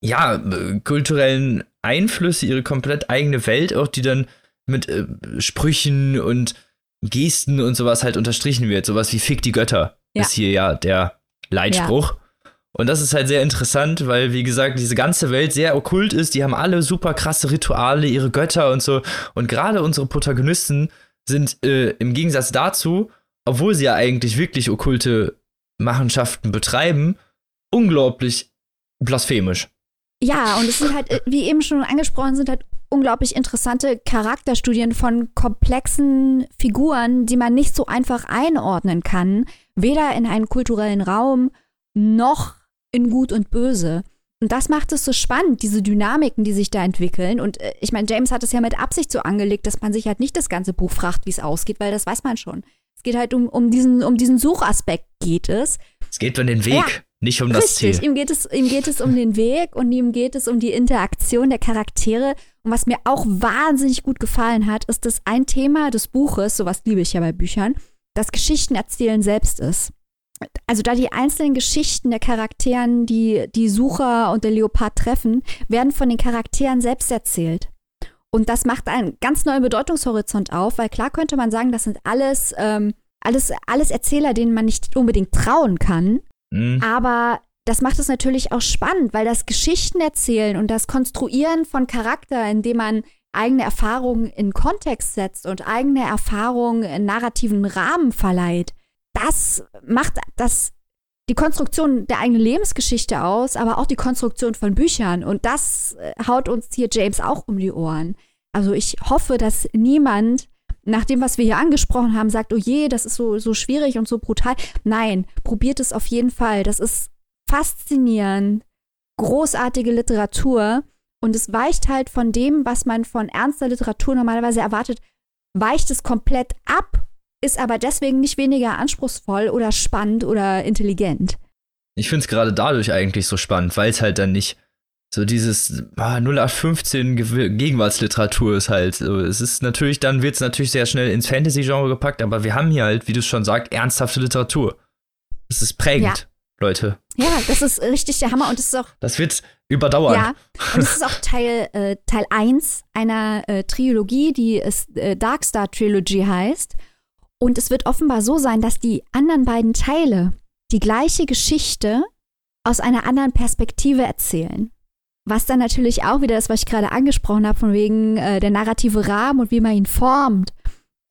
ja, kulturellen Einflüsse, ihre komplett eigene Welt auch, die dann mit äh, Sprüchen und Gesten und sowas halt unterstrichen wird. Sowas wie Fick die Götter ja. ist hier ja der Leitspruch. Ja. Und das ist halt sehr interessant, weil, wie gesagt, diese ganze Welt sehr okkult ist. Die haben alle super krasse Rituale, ihre Götter und so. Und gerade unsere Protagonisten sind äh, im Gegensatz dazu, obwohl sie ja eigentlich wirklich okkulte Machenschaften betreiben, unglaublich blasphemisch. Ja, und es sind halt, äh, wie eben schon angesprochen, sind halt unglaublich interessante Charakterstudien von komplexen Figuren, die man nicht so einfach einordnen kann, weder in einen kulturellen Raum noch in Gut und Böse. Und das macht es so spannend, diese Dynamiken, die sich da entwickeln. Und äh, ich meine, James hat es ja mit Absicht so angelegt, dass man sich halt nicht das ganze Buch fragt, wie es ausgeht, weil das weiß man schon. Es geht halt um, um, diesen, um diesen Suchaspekt geht es. Es geht um den Weg, ja, nicht um das richtig. Ziel. Ihm geht, es, ihm geht es um den Weg und ihm geht es um die Interaktion der Charaktere. Und was mir auch wahnsinnig gut gefallen hat, ist, dass ein Thema des Buches, sowas liebe ich ja bei Büchern, das Geschichtenerzählen selbst ist also da die einzelnen Geschichten der Charakteren, die die Sucher und der Leopard treffen, werden von den Charakteren selbst erzählt. Und das macht einen ganz neuen Bedeutungshorizont auf, weil klar könnte man sagen, das sind alles, ähm, alles, alles Erzähler, denen man nicht unbedingt trauen kann. Mhm. Aber das macht es natürlich auch spannend, weil das Geschichten erzählen und das Konstruieren von Charakter, indem man eigene Erfahrungen in Kontext setzt und eigene Erfahrungen in narrativen Rahmen verleiht, das macht das die Konstruktion der eigenen Lebensgeschichte aus, aber auch die Konstruktion von Büchern. Und das äh, haut uns hier James auch um die Ohren. Also ich hoffe, dass niemand nach dem, was wir hier angesprochen haben, sagt, oh je, das ist so, so schwierig und so brutal. Nein, probiert es auf jeden Fall. Das ist faszinierend, großartige Literatur. Und es weicht halt von dem, was man von ernster Literatur normalerweise erwartet, weicht es komplett ab ist aber deswegen nicht weniger anspruchsvoll oder spannend oder intelligent. Ich finde es gerade dadurch eigentlich so spannend, weil es halt dann nicht so dieses ah, 0815 Gegenwartsliteratur ist halt. So, es ist natürlich, dann wird es natürlich sehr schnell ins Fantasy-Genre gepackt, aber wir haben hier halt, wie du schon sagst, ernsthafte Literatur. Das ist prägend, ja. Leute. Ja, das ist richtig der Hammer und es ist auch. Das wird überdauern. Ja, und es ist auch Teil, äh, Teil 1 einer äh, Trilogie, die es äh, Darkstar Trilogy heißt. Und es wird offenbar so sein, dass die anderen beiden Teile die gleiche Geschichte aus einer anderen Perspektive erzählen. Was dann natürlich auch wieder das, was ich gerade angesprochen habe, von wegen äh, der narrative Rahmen und wie man ihn formt,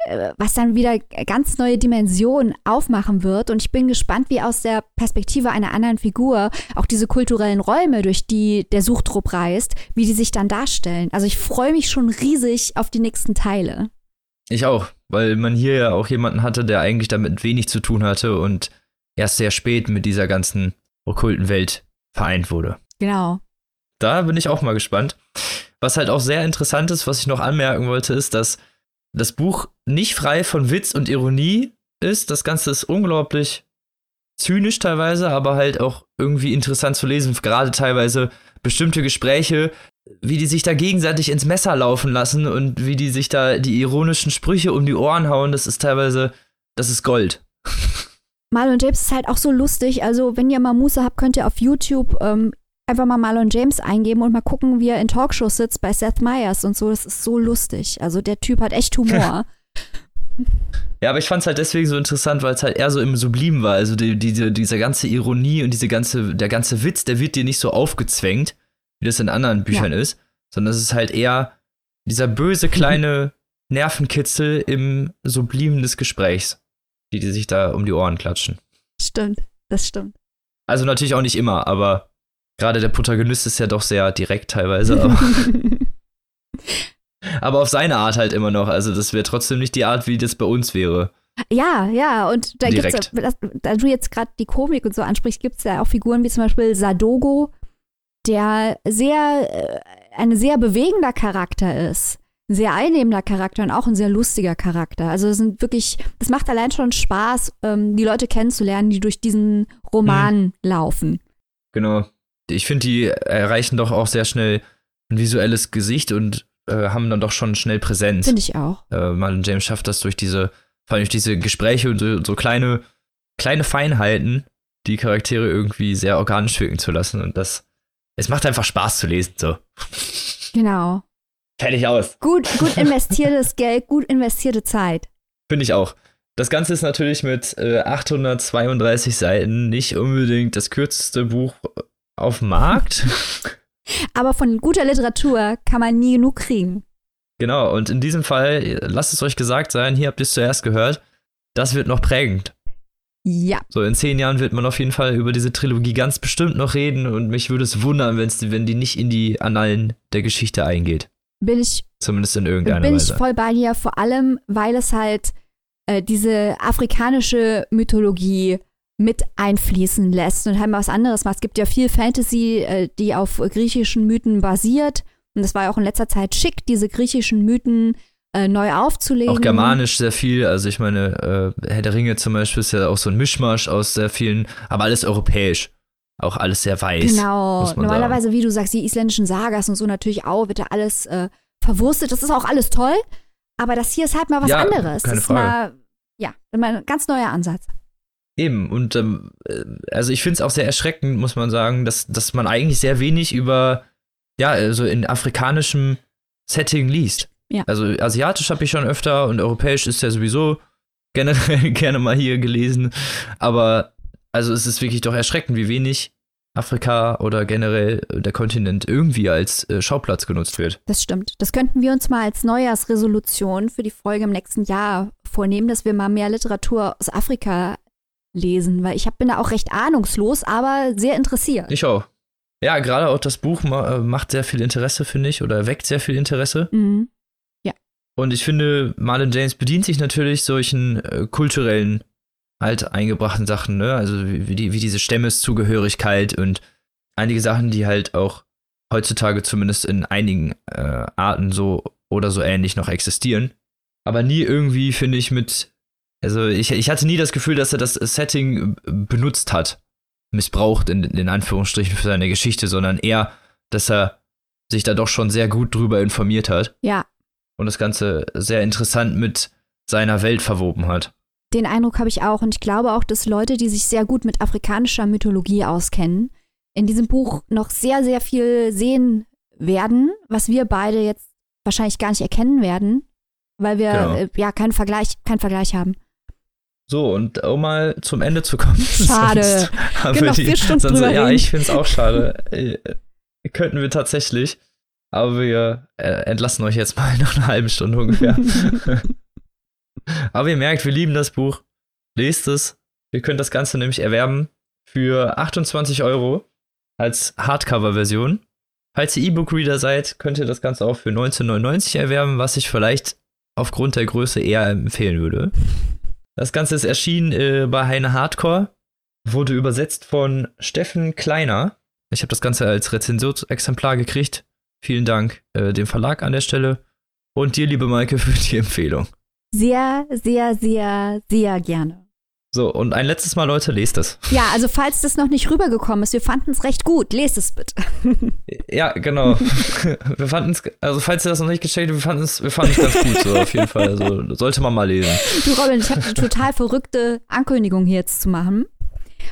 äh, was dann wieder ganz neue Dimensionen aufmachen wird. Und ich bin gespannt, wie aus der Perspektive einer anderen Figur auch diese kulturellen Räume, durch die der Suchtrupp reist, wie die sich dann darstellen. Also ich freue mich schon riesig auf die nächsten Teile. Ich auch, weil man hier ja auch jemanden hatte, der eigentlich damit wenig zu tun hatte und erst sehr spät mit dieser ganzen okkulten Welt vereint wurde. Genau. Da bin ich auch mal gespannt. Was halt auch sehr interessant ist, was ich noch anmerken wollte, ist, dass das Buch nicht frei von Witz und Ironie ist. Das Ganze ist unglaublich zynisch teilweise, aber halt auch irgendwie interessant zu lesen. Gerade teilweise bestimmte Gespräche, wie die sich da gegenseitig ins Messer laufen lassen und wie die sich da die ironischen Sprüche um die Ohren hauen, das ist teilweise, das ist Gold. Marlon James ist halt auch so lustig. Also, wenn ihr mal Muße habt, könnt ihr auf YouTube ähm, einfach mal Marlon James eingeben und mal gucken, wie er in Talkshows sitzt bei Seth Meyers und so. Das ist so lustig. Also, der Typ hat echt Humor. Ja, aber ich fand es halt deswegen so interessant, weil es halt eher so im Sublim war. Also die, die, diese ganze Ironie und diese ganze, der ganze Witz, der wird dir nicht so aufgezwängt, wie das in anderen Büchern ja. ist, sondern es ist halt eher dieser böse kleine Nervenkitzel im Sublim des Gesprächs. die die sich da um die Ohren klatschen. Stimmt, das stimmt. Also natürlich auch nicht immer, aber gerade der Protagonist ist ja doch sehr direkt teilweise. Aber, aber auf seine Art halt immer noch. Also das wäre trotzdem nicht die Art, wie das bei uns wäre. Ja, ja, und da gibt's, ja- da du jetzt gerade die Komik und so ansprichst, gibt es ja auch Figuren wie zum Beispiel Sadogo, der sehr, äh, ein sehr bewegender Charakter ist. Ein sehr einnehmender Charakter und auch ein sehr lustiger Charakter. Also es sind wirklich, das macht allein schon Spaß, ähm, die Leute kennenzulernen, die durch diesen Roman laufen. Genau. Ich finde, die erreichen doch auch sehr schnell ein visuelles Gesicht und äh, haben dann doch schon schnell Präsenz. Finde ich auch. Äh, Marlon James schafft das durch diese, vor allem durch diese Gespräche und so, so kleine, kleine Feinheiten, die Charaktere irgendwie sehr organisch wirken zu lassen. Und das, es macht einfach Spaß zu lesen. So. Genau. Fertig aus. Gut, gut investiertes Geld, gut investierte Zeit. Finde ich auch. Das Ganze ist natürlich mit äh, 832 Seiten nicht unbedingt das kürzeste Buch auf dem Markt. Aber von guter Literatur kann man nie genug kriegen. genau, und in diesem Fall, lasst es euch gesagt sein, hier habt ihr es zuerst gehört, das wird noch prägend. Ja. So, in zehn Jahren wird man auf jeden Fall über diese Trilogie ganz bestimmt noch reden und mich würde es wundern, wenn's, wenn die nicht in die Annalen der Geschichte eingeht. Bin ich Zumindest in irgendeiner bin ich Weise. voll bei dir, vor allem, weil es halt äh, diese afrikanische Mythologie mit einfließen lässt und halt mal was anderes macht. Es gibt ja viel Fantasy, äh, die auf griechischen Mythen basiert. Und das war ja auch in letzter Zeit schick, diese griechischen Mythen äh, neu aufzulegen. Auch germanisch sehr viel, also ich meine, äh, Herr der Ringe zum Beispiel ist ja auch so ein Mischmasch aus sehr vielen, aber alles europäisch. Auch alles sehr weiß. Genau. Normalerweise, wie du sagst, die isländischen Sagas und so natürlich auch, wird da alles äh, verwurstet. Das ist auch alles toll. Aber das hier ist halt mal was Ja, anderes. keine das ist Frage. mal, ja, mal ein ganz neuer Ansatz. Eben, und ähm, äh, also ich finde es auch sehr erschreckend, muss man sagen, dass, dass man eigentlich sehr wenig über, ja, also in afrikanischem Setting liest. Ja. Also asiatisch habe ich schon öfter und europäisch ist ja sowieso generell gerne mal hier gelesen. Aber also es ist wirklich doch erschreckend, wie wenig Afrika oder generell der Kontinent irgendwie als äh, Schauplatz genutzt wird. Das stimmt. Das könnten wir uns mal als Neujahrsresolution für die Folge im nächsten Jahr vornehmen, dass wir mal mehr Literatur aus Afrika lesen, weil ich hab, bin da auch recht ahnungslos, aber sehr interessiert. Ich auch. Ja, gerade auch das Buch äh, macht sehr viel Interesse, finde ich, oder weckt sehr viel Interesse. Mhm. Und ich finde, Marlon James bedient sich natürlich solchen äh, kulturellen, halt eingebrachten Sachen, ne? Also wie, die, wie diese Stämmeszugehörigkeit und einige Sachen, die halt auch heutzutage zumindest in einigen äh, Arten so oder so ähnlich noch existieren. Aber nie irgendwie, finde ich, mit. Also ich, ich hatte nie das Gefühl, dass er das Setting äh, benutzt hat, missbraucht in, in Anführungsstrichen für seine Geschichte, sondern eher, dass er sich da doch schon sehr gut drüber informiert hat Ja, und das Ganze sehr interessant mit seiner Welt verwoben hat. den Eindruck habe ich auch und ich glaube auch, dass Leute, die sich sehr gut mit afrikanischer Mythologie auskennen, in diesem Buch noch sehr, sehr viel sehen werden, was wir beide jetzt wahrscheinlich gar nicht erkennen werden, weil wir Genau. äh, ja keinen Vergleich, keinen Vergleich haben. So, und um mal zum Ende zu kommen. Schade. sonst haben Können wir die- vier Stunden sonst, drüber Ja, reden. ich finde es auch schade. Äh, Könnten wir tatsächlich. Aber wir äh, entlassen euch jetzt mal nach einer halben Stunde ungefähr. aber ihr merkt, wir lieben das Buch. Lest es. Ihr könnt das Ganze nämlich erwerben für 28 Euro als Hardcover-Version. Falls ihr E-Book-Reader seid, könnt ihr das Ganze auch für 19,99 erwerben, was ich vielleicht aufgrund der Größe eher empfehlen würde. Das Ganze ist erschienen äh, bei Heine Hardcore, wurde übersetzt von Steffen Kleiner. Ich habe das Ganze als Rezensionsexemplar gekriegt. Vielen Dank äh, dem Verlag an der Stelle und dir, liebe Maike, für die Empfehlung. Sehr, sehr, sehr, sehr gerne. So, und ein letztes Mal, Leute, lest es. Ja, also falls das noch nicht rübergekommen ist, wir fanden es recht gut. Lest es bitte. Ja, genau. wir fanden es, also falls ihr das noch nicht gecheckt habt, wir fanden es wir fanden es ganz gut, so auf jeden Fall. Also sollte man mal lesen. Du Robin, ich habe eine total verrückte Ankündigung hier jetzt zu machen.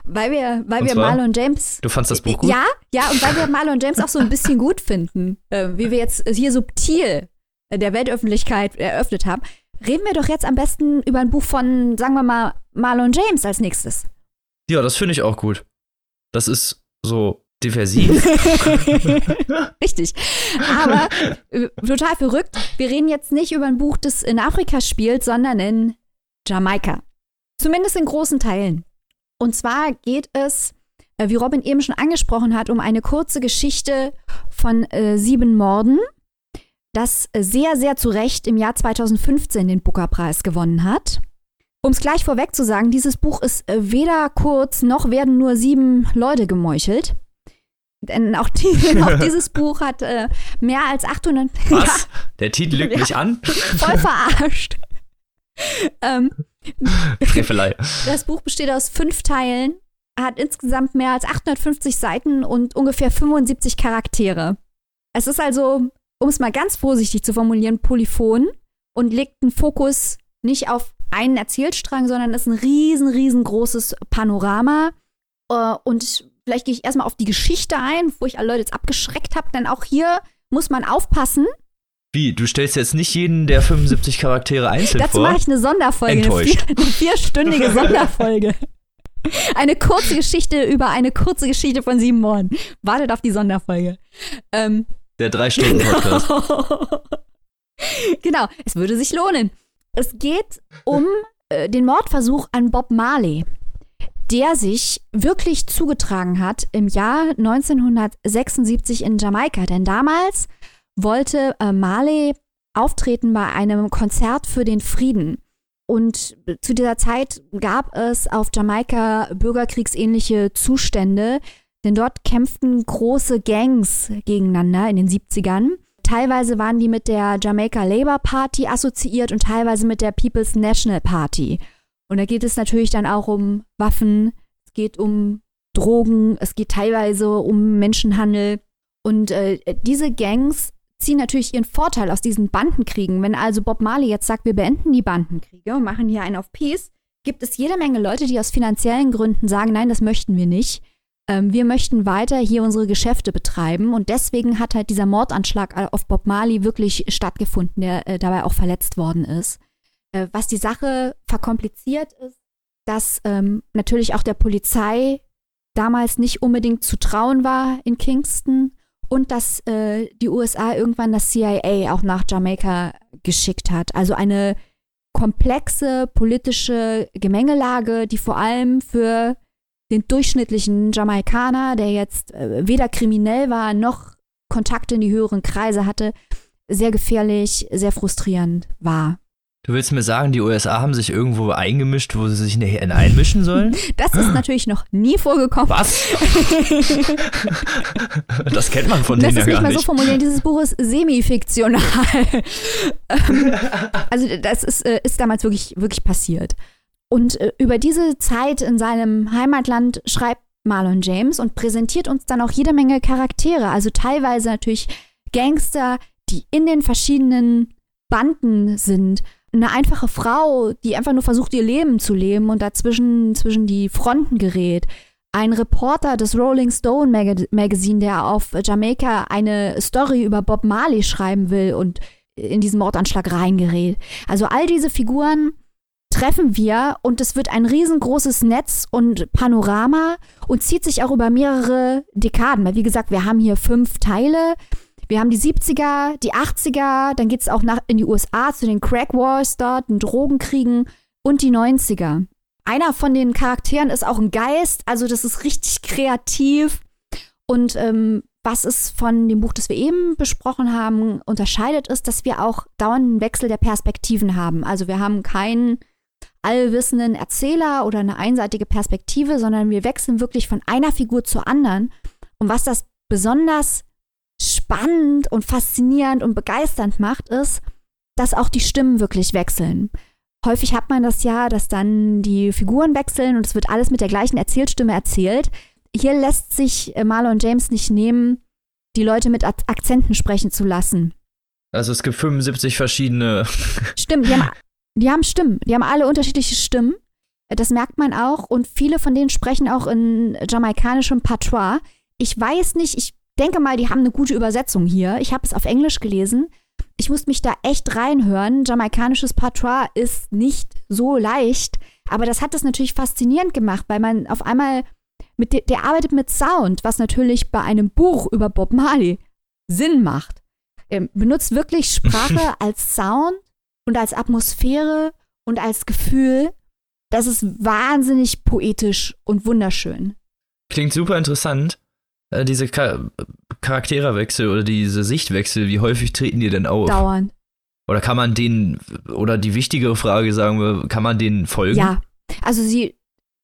Weil wir, weil Und wir zwar? Marlon James. Du fandst das Buch gut? Ja, ja, und weil wir Marlon James auch so ein bisschen gut finden, äh, wie wir jetzt hier subtil der Weltöffentlichkeit eröffnet haben, reden wir doch jetzt am besten über ein Buch von, sagen wir mal, Marlon James als nächstes. Ja, das finde ich auch gut. Das ist so diversiv. Richtig. Aber äh, total verrückt. Wir reden jetzt nicht über ein Buch, das in Afrika spielt, sondern in Jamaika. Zumindest in großen Teilen. Und zwar geht es, äh, wie Robin eben schon angesprochen hat, um eine kurze Geschichte von äh, sieben Morden, das äh, sehr, sehr zu Recht im Jahr 2015 den Booker-Preis gewonnen hat. Um es gleich vorweg zu sagen, dieses Buch ist äh, weder kurz noch werden nur sieben Leute gemeuchelt. Denn auch, die, auch dieses Buch hat äh, mehr als 800. Was? Ja, Der Titel lügt ja, mich an? Voll verarscht. ähm, Frevelei. Das Buch besteht aus fünf Teilen, hat insgesamt mehr als 850 Seiten und ungefähr 75 Charaktere. Es ist also, um es mal ganz vorsichtig zu formulieren, polyphon und legt einen Fokus nicht auf einen Erzählstrang, sondern ist ein riesen, riesengroßes Panorama. Äh, und vielleicht gehe ich erstmal auf die Geschichte ein, wo ich alle Leute jetzt abgeschreckt habe, denn auch hier muss man aufpassen. Wie, du stellst jetzt nicht jeden der 75 Charaktere einzeln Dazu vor? Dazu mache ich eine Sonderfolge, Enttäuscht. eine, vier, eine vierstündige Sonderfolge. Eine kurze Geschichte über eine kurze Geschichte von sieben Morden. Wartet auf die Sonderfolge. Ähm, der Drei-Stunden-Podcast. Genau. genau, es würde sich lohnen. Es geht um äh, den Mordversuch an Bob Marley, der sich wirklich zugetragen hat im Jahr 1976 in Jamaika. Denn damals wollte äh, Marley auftreten bei einem Konzert für den Frieden. Und zu dieser Zeit gab es auf Jamaika bürgerkriegsähnliche Zustände, denn dort kämpften große Gangs gegeneinander in den 70ern. Teilweise waren die mit der Jamaica Labour Party assoziiert und teilweise mit der People's National Party. Und da geht es natürlich dann auch um Waffen, es geht um Drogen, es geht teilweise um Menschenhandel. Und äh, diese Gangs ziehen natürlich ihren Vorteil aus diesen Bandenkriegen. Wenn also Bob Marley jetzt sagt, wir beenden die Bandenkriege und machen hier einen auf Peace, gibt es jede Menge Leute, die aus finanziellen Gründen sagen, nein, das möchten wir nicht. Ähm, wir möchten weiter hier unsere Geschäfte betreiben und deswegen hat halt dieser Mordanschlag auf Bob Marley wirklich stattgefunden, der äh, dabei auch verletzt worden ist. Äh, was die Sache verkompliziert ist, dass ähm, natürlich auch der Polizei damals nicht unbedingt zu trauen war in Kingston und dass äh, die USA irgendwann das CIA auch nach Jamaika geschickt hat. Also eine komplexe politische Gemengelage, die vor allem für den durchschnittlichen Jamaikaner, der jetzt äh, weder kriminell war noch Kontakte in die höheren Kreise hatte, sehr gefährlich, sehr frustrierend war. Du willst mir sagen, die USA haben sich irgendwo eingemischt, wo sie sich nicht einmischen sollen? Das ist natürlich noch nie vorgekommen. Was? das kennt man von denen ja gar nicht. Das ist nicht mal so formulieren, dieses Buch ist semi-fiktional. Ähm, also das ist, äh, ist damals wirklich, wirklich passiert. Und äh, über diese Zeit in seinem Heimatland schreibt Marlon James und präsentiert uns dann auch jede Menge Charaktere. Also teilweise natürlich Gangster, die in den verschiedenen Banden sind. Eine einfache Frau, die einfach nur versucht, ihr Leben zu leben und dazwischen zwischen die Fronten gerät. Ein Reporter des Rolling Stone Mag Magazine, der auf Jamaika eine Story über Bob Marley schreiben will und in diesen Mordanschlag reingerät. Also all diese Figuren treffen wir und es wird ein riesengroßes Netz und Panorama und zieht sich auch über mehrere Dekaden. Weil wie gesagt, wir haben hier fünf Teile. Wir haben die 70er, die 80er, dann geht es auch nach, in die USA zu den Crack Wars dort, den Drogenkriegen und die 90er. Einer von den Charakteren ist auch ein Geist, also das ist richtig kreativ. Und ähm, was es von dem Buch, das wir eben besprochen haben, unterscheidet, ist, dass wir auch dauernden Wechsel der Perspektiven haben. Also wir haben keinen allwissenden Erzähler oder eine einseitige Perspektive, sondern wir wechseln wirklich von einer Figur zur anderen. Und was das besonders spannend und faszinierend und begeisternd macht, ist, dass auch die Stimmen wirklich wechseln. Häufig hat man das ja, dass dann die Figuren wechseln und es wird alles mit der gleichen Erzählstimme erzählt. Hier lässt sich äh, Marlon James nicht nehmen, die Leute mit Akzenten sprechen zu lassen. Also es gibt 75 verschiedene. Stimmt, die haben die haben Stimmen. Die haben alle unterschiedliche Stimmen. Das merkt man auch. Und viele von denen sprechen auch in jamaikanischem Patois. Ich weiß nicht, ich denke mal, die haben eine gute Übersetzung hier. Ich habe es auf Englisch gelesen. Ich musste mich da echt reinhören. Jamaikanisches Patois ist nicht so leicht. Aber das hat es natürlich faszinierend gemacht, weil man auf einmal mit der, der arbeitet mit Sound, was natürlich bei einem Buch über Bob Marley Sinn macht. Er benutzt wirklich Sprache als Sound und als Atmosphäre und als Gefühl. das ist wahnsinnig poetisch und wunderschön. Klingt super interessant. Äh, diese Char Charakterewechsel oder diese Sichtwechsel, wie häufig treten die denn auf? Dauernd. Oder kann man denen, oder die wichtigere Frage, sagen wir, kann man denen folgen? Ja. Also sie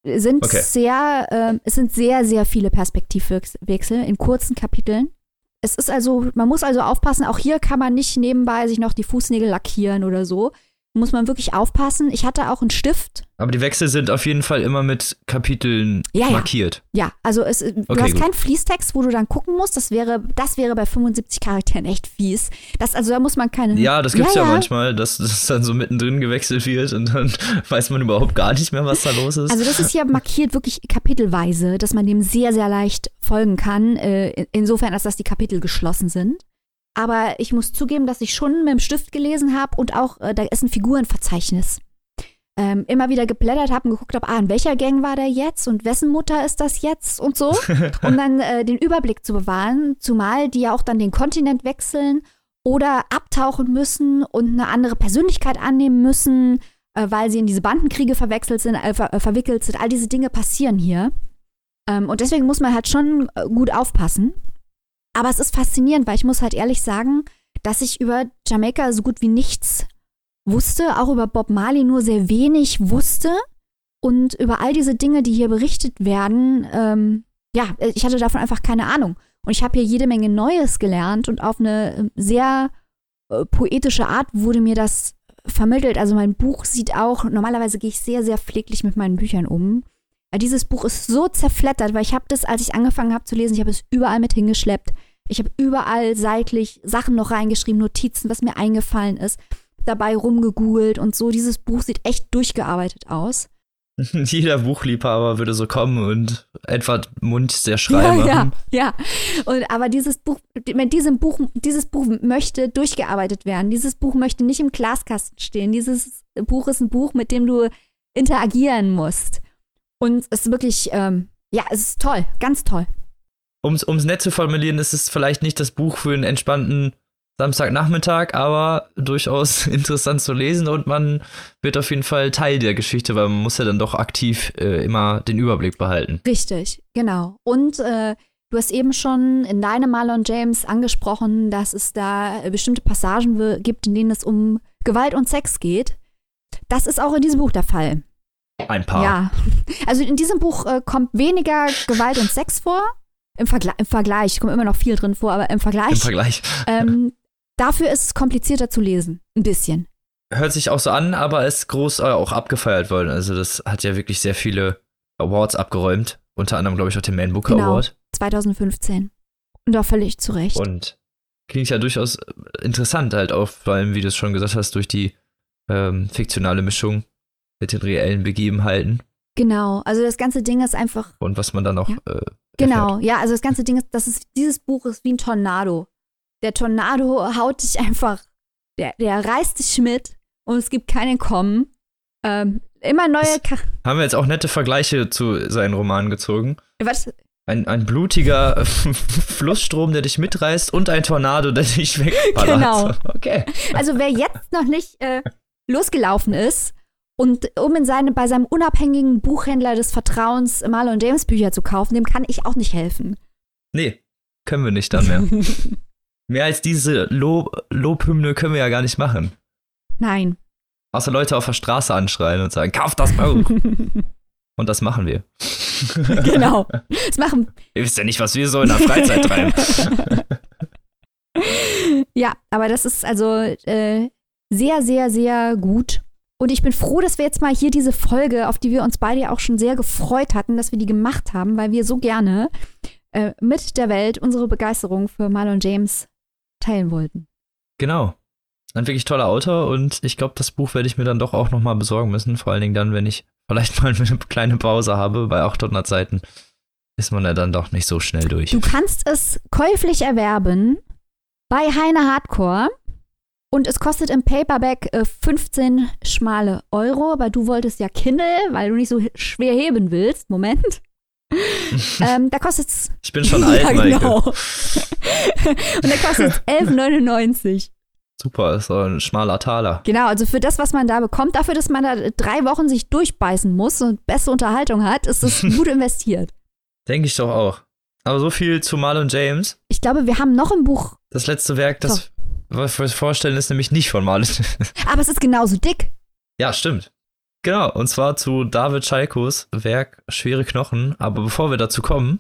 sind Okay. sehr, ähm, es sind sehr, sehr viele Perspektivwechsel in kurzen Kapiteln. Es ist also, man muss also aufpassen, auch hier kann man nicht nebenbei sich noch die Fußnägel lackieren oder so. Muss man wirklich aufpassen. Ich hatte auch einen Stift. Aber die Wechsel sind auf jeden Fall immer mit Kapiteln Ja, ja. markiert. Ja, also es, du Okay, hast gut. keinen Fließtext, wo du dann gucken musst. Das wäre, das wäre bei 75 Charakteren echt fies. Das, also da muss man keine. Ja, das gibt's ja, Ja, ja. manchmal, dass das dann so mittendrin gewechselt wird und dann weiß man überhaupt gar nicht mehr, was da los ist. Also das ist hier markiert wirklich kapitelweise, dass man dem sehr, sehr leicht folgen kann, äh, insofern, als dass die Kapitel geschlossen sind. Aber ich muss zugeben, dass ich schon mit dem Stift gelesen habe und auch, äh, da ist ein Figurenverzeichnis. Ähm, immer wieder geblättert habe und geguckt habe, ah, in welcher Gang war der jetzt und wessen Mutter ist das jetzt und so. um dann äh, den Überblick zu bewahren, zumal die ja auch dann den Kontinent wechseln oder abtauchen müssen und eine andere Persönlichkeit annehmen müssen, äh, weil sie in diese Bandenkriege verwechselt sind, äh, ver äh, verwickelt sind. All diese Dinge passieren hier. Ähm, und deswegen muss man halt schon äh, gut aufpassen. Aber es ist faszinierend, weil ich muss halt ehrlich sagen, dass ich über Jamaika so gut wie nichts wusste, auch über Bob Marley nur sehr wenig wusste. Und über all diese Dinge, die hier berichtet werden, ähm, ja, ich hatte davon einfach keine Ahnung. Und ich habe hier jede Menge Neues gelernt und auf eine ähm, sehr äh, poetische Art wurde mir das vermittelt. Also mein Buch sieht auch, normalerweise gehe ich sehr, sehr pfleglich mit meinen Büchern um. Aber dieses Buch ist so zerflettert, weil ich habe das, als ich angefangen habe zu lesen, ich habe es überall mit hingeschleppt. Ich habe überall seitlich Sachen noch reingeschrieben, Notizen, was mir eingefallen ist, dabei rumgegoogelt und so. Dieses Buch sieht echt durchgearbeitet aus. Jeder Buchliebhaber würde so kommen und etwa Mund sehr schreiben ja, ja, ja. Und, aber dieses Buch, mit diesem Buch, dieses Buch möchte durchgearbeitet werden. Dieses Buch möchte nicht im Glaskasten stehen. Dieses Buch ist ein Buch, mit dem du interagieren musst. Und es ist wirklich, ähm, ja, es ist toll, ganz toll. Um's, um's nett zu formulieren, ist es vielleicht nicht das Buch für einen entspannten Samstagnachmittag, aber durchaus interessant zu lesen und man wird auf jeden Fall Teil der Geschichte, weil man muss ja dann doch aktiv äh, immer den Überblick behalten. Richtig, genau. Und äh, du hast eben schon in deinem Marlon James angesprochen, dass es da äh, bestimmte Passagen gibt, in denen es um Gewalt und Sex geht. Das ist auch in diesem Buch der Fall. Ein paar. Ja. Also in diesem Buch äh, kommt weniger Gewalt und Sex vor. Im, Vergle im Vergleich, kommt immer noch viel drin vor, aber im Vergleich. Im Vergleich. ähm, dafür ist es komplizierter zu lesen. Ein bisschen. Hört sich auch so an, aber ist groß äh, auch abgefeiert worden. Also das hat ja wirklich sehr viele Awards abgeräumt. Unter anderem, glaube ich, auch den Man Booker Genau. Award. 2015. Und auch völlig zu Recht. Und klingt ja durchaus interessant halt auch, vor allem, wie du es schon gesagt hast, durch die ähm, fiktionale Mischung mit den reellen Begebenheiten genau. Also das ganze Ding ist einfach und was man dann auch Ja. äh, Genau, ja, also das ganze Ding ist, das ist, dieses Buch ist wie ein Tornado. Der Tornado haut dich einfach, der, der reißt dich mit und es gibt keinen Kommen. Ähm, immer neue. Ka Haben wir jetzt auch nette Vergleiche zu seinen Romanen gezogen. was, Ein, ein blutiger Flussstrom, der dich mitreißt und ein Tornado, der dich wegballert. Genau. Okay. also wer jetzt noch nicht äh, losgelaufen ist und um in seine, bei seinem unabhängigen Buchhändler des Vertrauens Marlon James Bücher zu kaufen, dem kann ich auch nicht helfen. Nee, können wir nicht dann mehr. mehr als diese Lob Lobhymne können wir ja gar nicht machen. Nein. Außer Leute auf der Straße anschreien und sagen, kauf das Buch. und das machen wir. genau. Das machen Ihr wisst ja nicht, was wir so in der Freizeit treiben. Ja, aber das ist also äh, sehr, sehr, sehr gut. Und ich bin froh, dass wir jetzt mal hier diese Folge, auf die wir uns beide ja auch schon sehr gefreut hatten, dass wir die gemacht haben, weil wir so gerne äh, mit der Welt unsere Begeisterung für Marlon James teilen wollten. Genau. Ein wirklich toller Autor und ich glaube, das Buch werde ich mir dann doch auch nochmal besorgen müssen. Vor allen Dingen dann, wenn ich vielleicht mal eine kleine Pause habe. Bei 800 Seiten ist man ja dann doch nicht so schnell durch. Du kannst es käuflich erwerben bei Heine Hardcore. Und es kostet im Paperback äh, 15 schmale Euro, aber du wolltest ja Kindle, weil du nicht so schwer heben willst. Moment. ähm, da kostet es Ich bin schon alt, ja, genau. Und da kostet es 11,99. Super, ist so ein schmaler Taler. Genau, also für das, was man da bekommt, dafür, dass man da drei Wochen sich durchbeißen muss und beste Unterhaltung hat, ist es gut investiert. Denke ich doch auch. Aber so viel zu Marlon James. Ich glaube, wir haben noch ein Buch. Das letzte Werk, das was wir vorstellen, ist nämlich nicht von Marlon. Aber es ist genauso dick. Ja, stimmt. Genau, und zwar zu David Schalkos Werk Schwere Knochen. Aber bevor wir dazu kommen,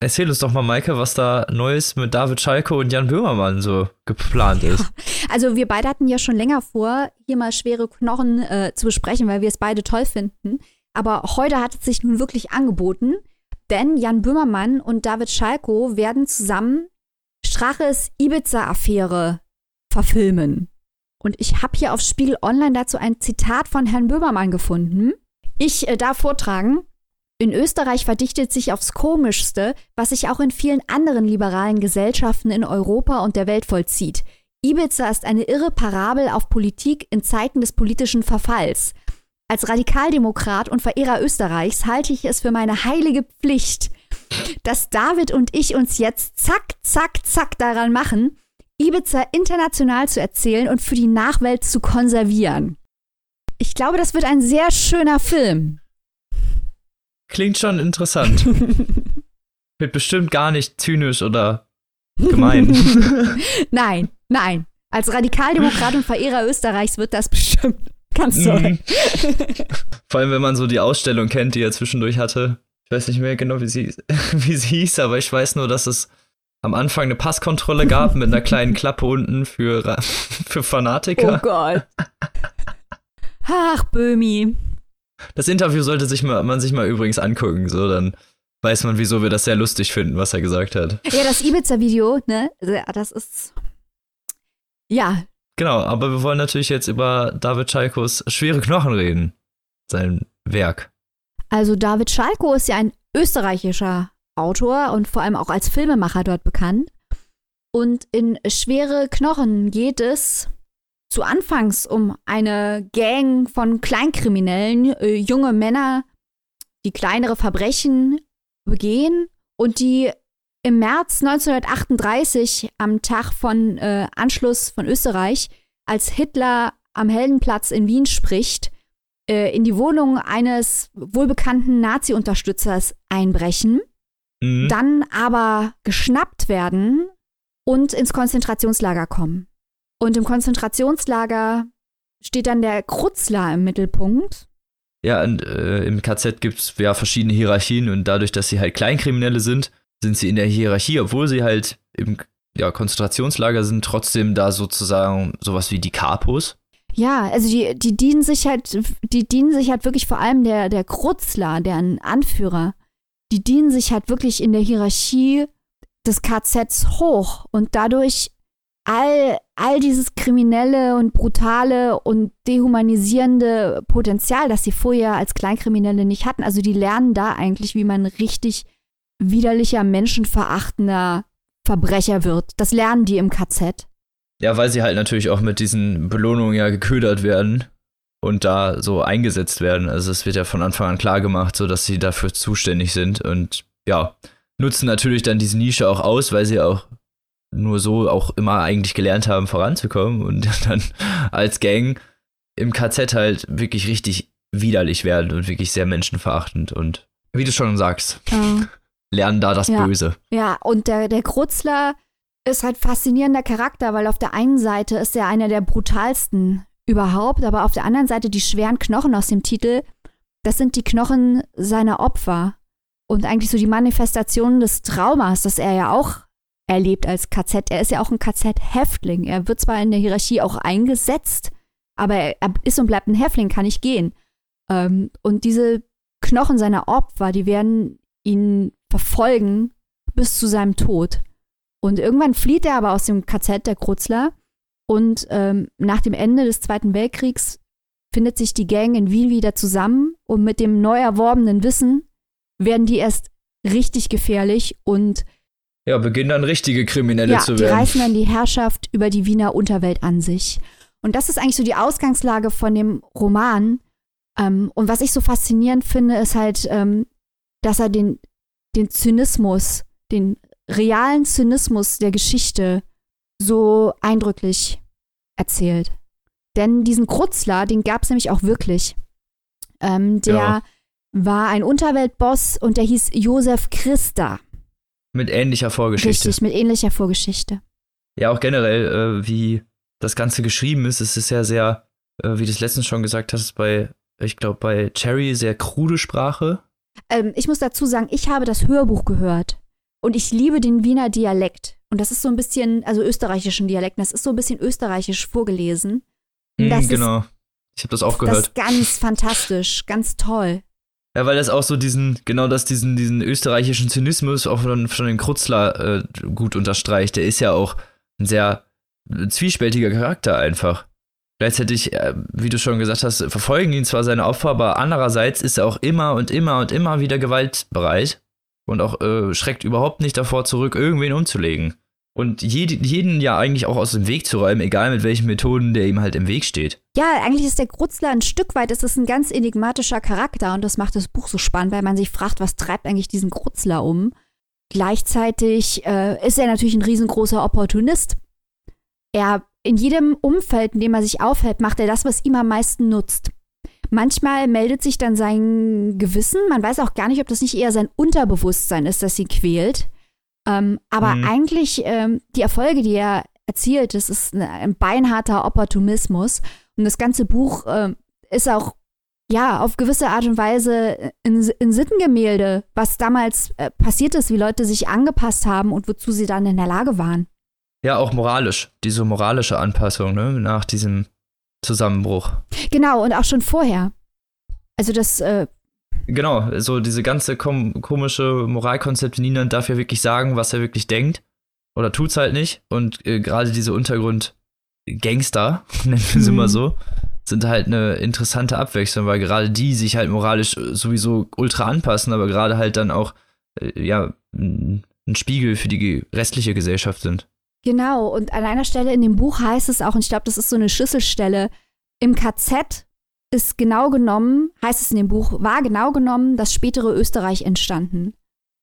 erzähl uns doch mal, Maike, was da Neues mit David Schalko und Jan Böhmermann so geplant ist. Also wir beide hatten ja schon länger vor, hier mal Schwere Knochen äh, zu besprechen, weil wir es beide toll finden. Aber heute hat es sich nun wirklich angeboten, denn Jan Böhmermann und David Schalko werden zusammen Straches Ibiza-Affäre verfilmen. Und ich habe hier auf Spiegel Online dazu ein Zitat von Herrn Böhmermann gefunden. Ich äh, darf vortragen. In Österreich verdichtet sich aufs Komischste, was sich auch in vielen anderen liberalen Gesellschaften in Europa und der Welt vollzieht. Ibiza ist eine irre Parabel auf Politik in Zeiten des politischen Verfalls. Als Radikaldemokrat und Verehrer Österreichs halte ich es für meine heilige Pflicht, dass David und ich uns jetzt zack, zack, zack daran machen, Ibiza international zu erzählen und für die Nachwelt zu konservieren. Ich glaube, das wird ein sehr schöner Film. Klingt schon interessant. wird bestimmt gar nicht zynisch oder gemein. nein, nein. Als Radikaldemokrat und Verehrer Österreichs wird das bestimmt ganz toll. Mhm. Vor allem, wenn man so die Ausstellung kennt, die er zwischendurch hatte. Ich weiß nicht mehr genau, wie sie, wie sie hieß, aber ich weiß nur, dass es am Anfang eine Passkontrolle gab mit einer kleinen Klappe unten für, für Fanatiker. Oh Gott. Ach, Böhmi. Das Interview sollte sich mal, man sich mal übrigens angucken, so dann weiß man, wieso wir das sehr lustig finden, was er gesagt hat. Ja, das Ibiza-Video, ne? Das ist. Ja. Genau, aber wir wollen natürlich jetzt über David Schalkos Schwere Knochen reden. Sein Werk. Also, David Schalko ist ja ein österreichischer Autor und vor allem auch als Filmemacher dort bekannt. Und in Schwere Knochen geht es zu Anfangs um eine Gang von Kleinkriminellen, äh, junge Männer, die kleinere Verbrechen begehen und die im März 1938, am Tag von äh, Anschluss von Österreich, als Hitler am Heldenplatz in Wien spricht, äh, in die Wohnung eines wohlbekannten Nazi-Unterstützers einbrechen mhm. dann aber geschnappt werden und ins Konzentrationslager kommen. Und im Konzentrationslager steht dann der Krutzler im Mittelpunkt. Ja, und äh, im KZ gibt es ja verschiedene Hierarchien und dadurch, dass sie halt Kleinkriminelle sind, sind sie in der Hierarchie, obwohl sie halt im ja, Konzentrationslager sind, trotzdem da sozusagen sowas wie die Kapos. Ja, also die, die dienen sich halt, die dienen sich halt wirklich vor allem der, der Krutzler, deren Anführer die dienen sich halt wirklich in der Hierarchie des KZs hoch und dadurch all, all dieses kriminelle und brutale und dehumanisierende Potenzial, das sie vorher als Kleinkriminelle nicht hatten. Also die lernen da eigentlich, wie man richtig widerlicher, menschenverachtender Verbrecher wird. Das lernen die im KZ. Ja, weil sie halt natürlich auch mit diesen Belohnungen ja geködert werden und da so eingesetzt werden. Also es wird ja von Anfang an klar gemacht, so dass sie dafür zuständig sind und ja, nutzen natürlich dann diese Nische auch aus, weil sie auch nur so auch immer eigentlich gelernt haben, voranzukommen und dann als Gang im KZ halt wirklich richtig widerlich werden und wirklich sehr menschenverachtend und wie du schon sagst, oh. lernen da das ja. Böse. Ja, und der, der Krutzler ist halt faszinierender Charakter, weil auf der einen Seite ist er einer der brutalsten überhaupt, aber auf der anderen Seite die schweren Knochen aus dem Titel, das sind die Knochen seiner Opfer und eigentlich so die Manifestation des Traumas, das er ja auch erlebt als KZ. Er ist ja auch ein KZ-Häftling. Er wird zwar in der Hierarchie auch eingesetzt, aber er ist und bleibt ein Häftling, kann nicht gehen. Ähm, und diese Knochen seiner Opfer, die werden ihn verfolgen bis zu seinem Tod. Und irgendwann flieht er aber aus dem KZ, der Krutzler, und ähm, nach dem Ende des Zweiten Weltkriegs findet sich die Gang in Wien wieder zusammen und mit dem neu erworbenen Wissen werden die erst richtig gefährlich und ja, beginnen dann richtige Kriminelle ja, zu werden. Die reißen dann die Herrschaft über die Wiener Unterwelt an sich. Und das ist eigentlich so die Ausgangslage von dem Roman. Ähm, und was ich so faszinierend finde, ist halt, ähm, dass er den, den Zynismus, den realen Zynismus der Geschichte so eindrücklich erzählt. Denn diesen Krutzler, den gab es nämlich auch wirklich. Ähm, der ja. war ein Unterweltboss und der hieß Josef Christa. Mit ähnlicher Vorgeschichte. Richtig, mit ähnlicher Vorgeschichte. Ja, auch generell, äh, wie das Ganze geschrieben ist, es ist ja sehr, äh, wie du es letztens schon gesagt hast, bei, ich glaube, bei Cherry sehr krude Sprache. Ähm, ich muss dazu sagen, ich habe das Hörbuch gehört und ich liebe den Wiener Dialekt. Und das ist so ein bisschen, also österreichischen Dialekt, das ist so ein bisschen österreichisch vorgelesen. Mm, genau. ich habe das auch gehört. Das ist ganz fantastisch, ganz toll. Ja, weil das auch so diesen, genau das, diesen, diesen österreichischen Zynismus auch von, von dem Krutzler äh, gut unterstreicht. Der ist ja auch ein sehr zwiespältiger Charakter einfach. Gleichzeitig, äh, wie du schon gesagt hast, verfolgen ihn zwar seine Opfer, aber andererseits ist er auch immer und immer und immer wieder gewaltbereit und auch äh, schreckt überhaupt nicht davor zurück, irgendwen umzulegen. Und jed jeden ja eigentlich auch aus dem Weg zu räumen, egal mit welchen Methoden der ihm halt im Weg steht. Ja, eigentlich ist der Grutzler ein Stück weit, es ist ein ganz enigmatischer Charakter und das macht das Buch so spannend, weil man sich fragt, was treibt eigentlich diesen Grutzler um? Gleichzeitig äh, ist er natürlich ein riesengroßer Opportunist. Er in jedem Umfeld, in dem er sich aufhält, macht er das, was ihm am meisten nutzt. Manchmal meldet sich dann sein Gewissen. Man weiß auch gar nicht, ob das nicht eher sein Unterbewusstsein ist, das ihn quält. Ähm, aber mhm. eigentlich ähm, die Erfolge, die er erzielt, das ist ein beinharter Opportunismus. Und das ganze Buch äh, ist auch ja, auf gewisse Art und Weise in, in Sittengemälde, was damals äh, passiert ist, wie Leute sich angepasst haben und wozu sie dann in der Lage waren. Ja, auch moralisch, diese moralische Anpassung, ne, nach diesem Zusammenbruch. Genau, und auch schon vorher. Also das. Äh genau, so diese ganze kom komische Moralkonzept, niemand darf ja wirklich sagen, was er wirklich denkt. Oder tut's halt nicht. Und äh, gerade diese Untergrund-Gangster, nennen wir sie mhm. mal so, sind halt eine interessante Abwechslung, weil gerade die sich halt moralisch sowieso ultra anpassen, aber gerade halt dann auch äh, ja ein Spiegel für die restliche Gesellschaft sind. Genau, und an einer Stelle in dem Buch heißt es auch, und ich glaube, das ist so eine Schlüsselstelle, im KZ ist genau genommen, heißt es in dem Buch, war genau genommen das spätere Österreich entstanden.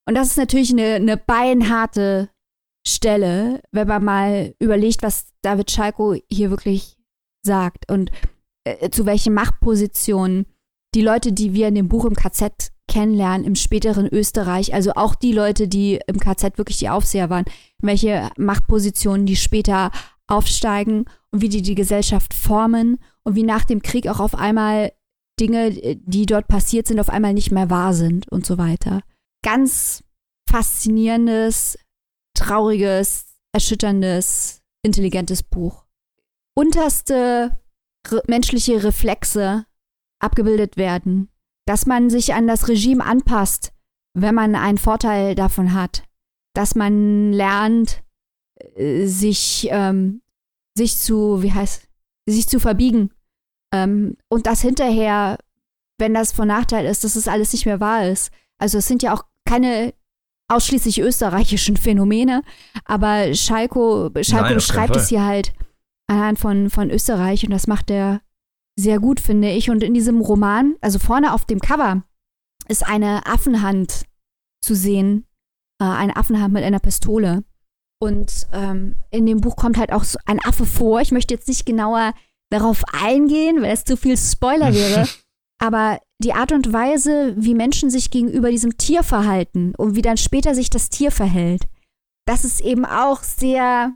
Und das ist natürlich eine, eine beinharte Stelle, wenn man mal überlegt, was David Schalko hier wirklich sagt. Und äh, zu welchen Machtpositionen die Leute, die wir in dem Buch im KZ kennenlernen, im späteren Österreich, also auch die Leute, die im KZ wirklich die Aufseher waren, welche Machtpositionen die später aufsteigen und wie die die Gesellschaft formen und wie nach dem Krieg auch auf einmal Dinge, die dort passiert sind, auf einmal nicht mehr wahr sind und so weiter. Ganz faszinierendes, trauriges, erschütterndes, intelligentes Buch. Unterste re menschliche Reflexe abgebildet werden, dass man sich an das Regime anpasst, wenn man einen Vorteil davon hat, dass man lernt, äh, sich, ähm, sich zu, wie heißt, sich zu verbiegen. Ähm, und das hinterher, wenn das von Nachteil ist, dass es das alles nicht mehr wahr ist. Also es sind ja auch keine ausschließlich österreichischen Phänomene, aber Schalko, Schalko Nein, beschreibt es hier halt anhand von, von Österreich und das macht er sehr gut, finde ich. Und in diesem Roman, also vorne auf dem Cover, ist eine Affenhand zu sehen. Äh, eine Affenhand mit einer Pistole. Und ähm, in dem Buch kommt halt auch so ein Affe vor. Ich möchte jetzt nicht genauer darauf eingehen, weil es zu viel Spoiler wäre. Aber die Art und Weise, wie Menschen sich gegenüber diesem Tier verhalten und wie dann später sich das Tier verhält, das ist eben auch sehr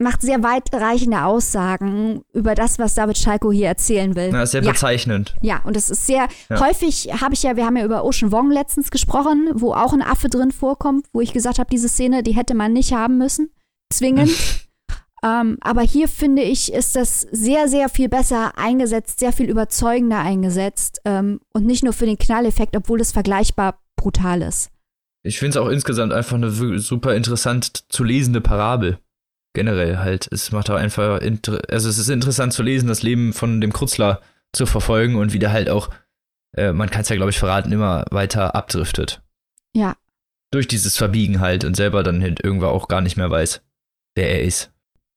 macht sehr weitreichende Aussagen über das, was David Schalko hier erzählen will. Ja, sehr bezeichnend. Ja, und das ist sehr ja. häufig, habe ich ja, wir haben ja über Ocean Wong letztens gesprochen, wo auch ein Affe drin vorkommt, wo ich gesagt habe, diese Szene, die hätte man nicht haben müssen, zwingend. ähm, aber hier finde ich, ist das sehr, sehr viel besser eingesetzt, sehr viel überzeugender eingesetzt ähm, und nicht nur für den Knalleffekt, obwohl es vergleichbar brutal ist. Ich finde es auch insgesamt einfach eine super interessant zu lesende Parabel generell halt. Es macht auch einfach, also es ist interessant zu lesen, das Leben von dem Krutzler zu verfolgen und wie der halt auch, äh, man kann es ja glaube ich verraten, immer weiter abdriftet. Ja. Durch dieses Verbiegen halt und selber dann halt irgendwann auch gar nicht mehr weiß, wer er ist.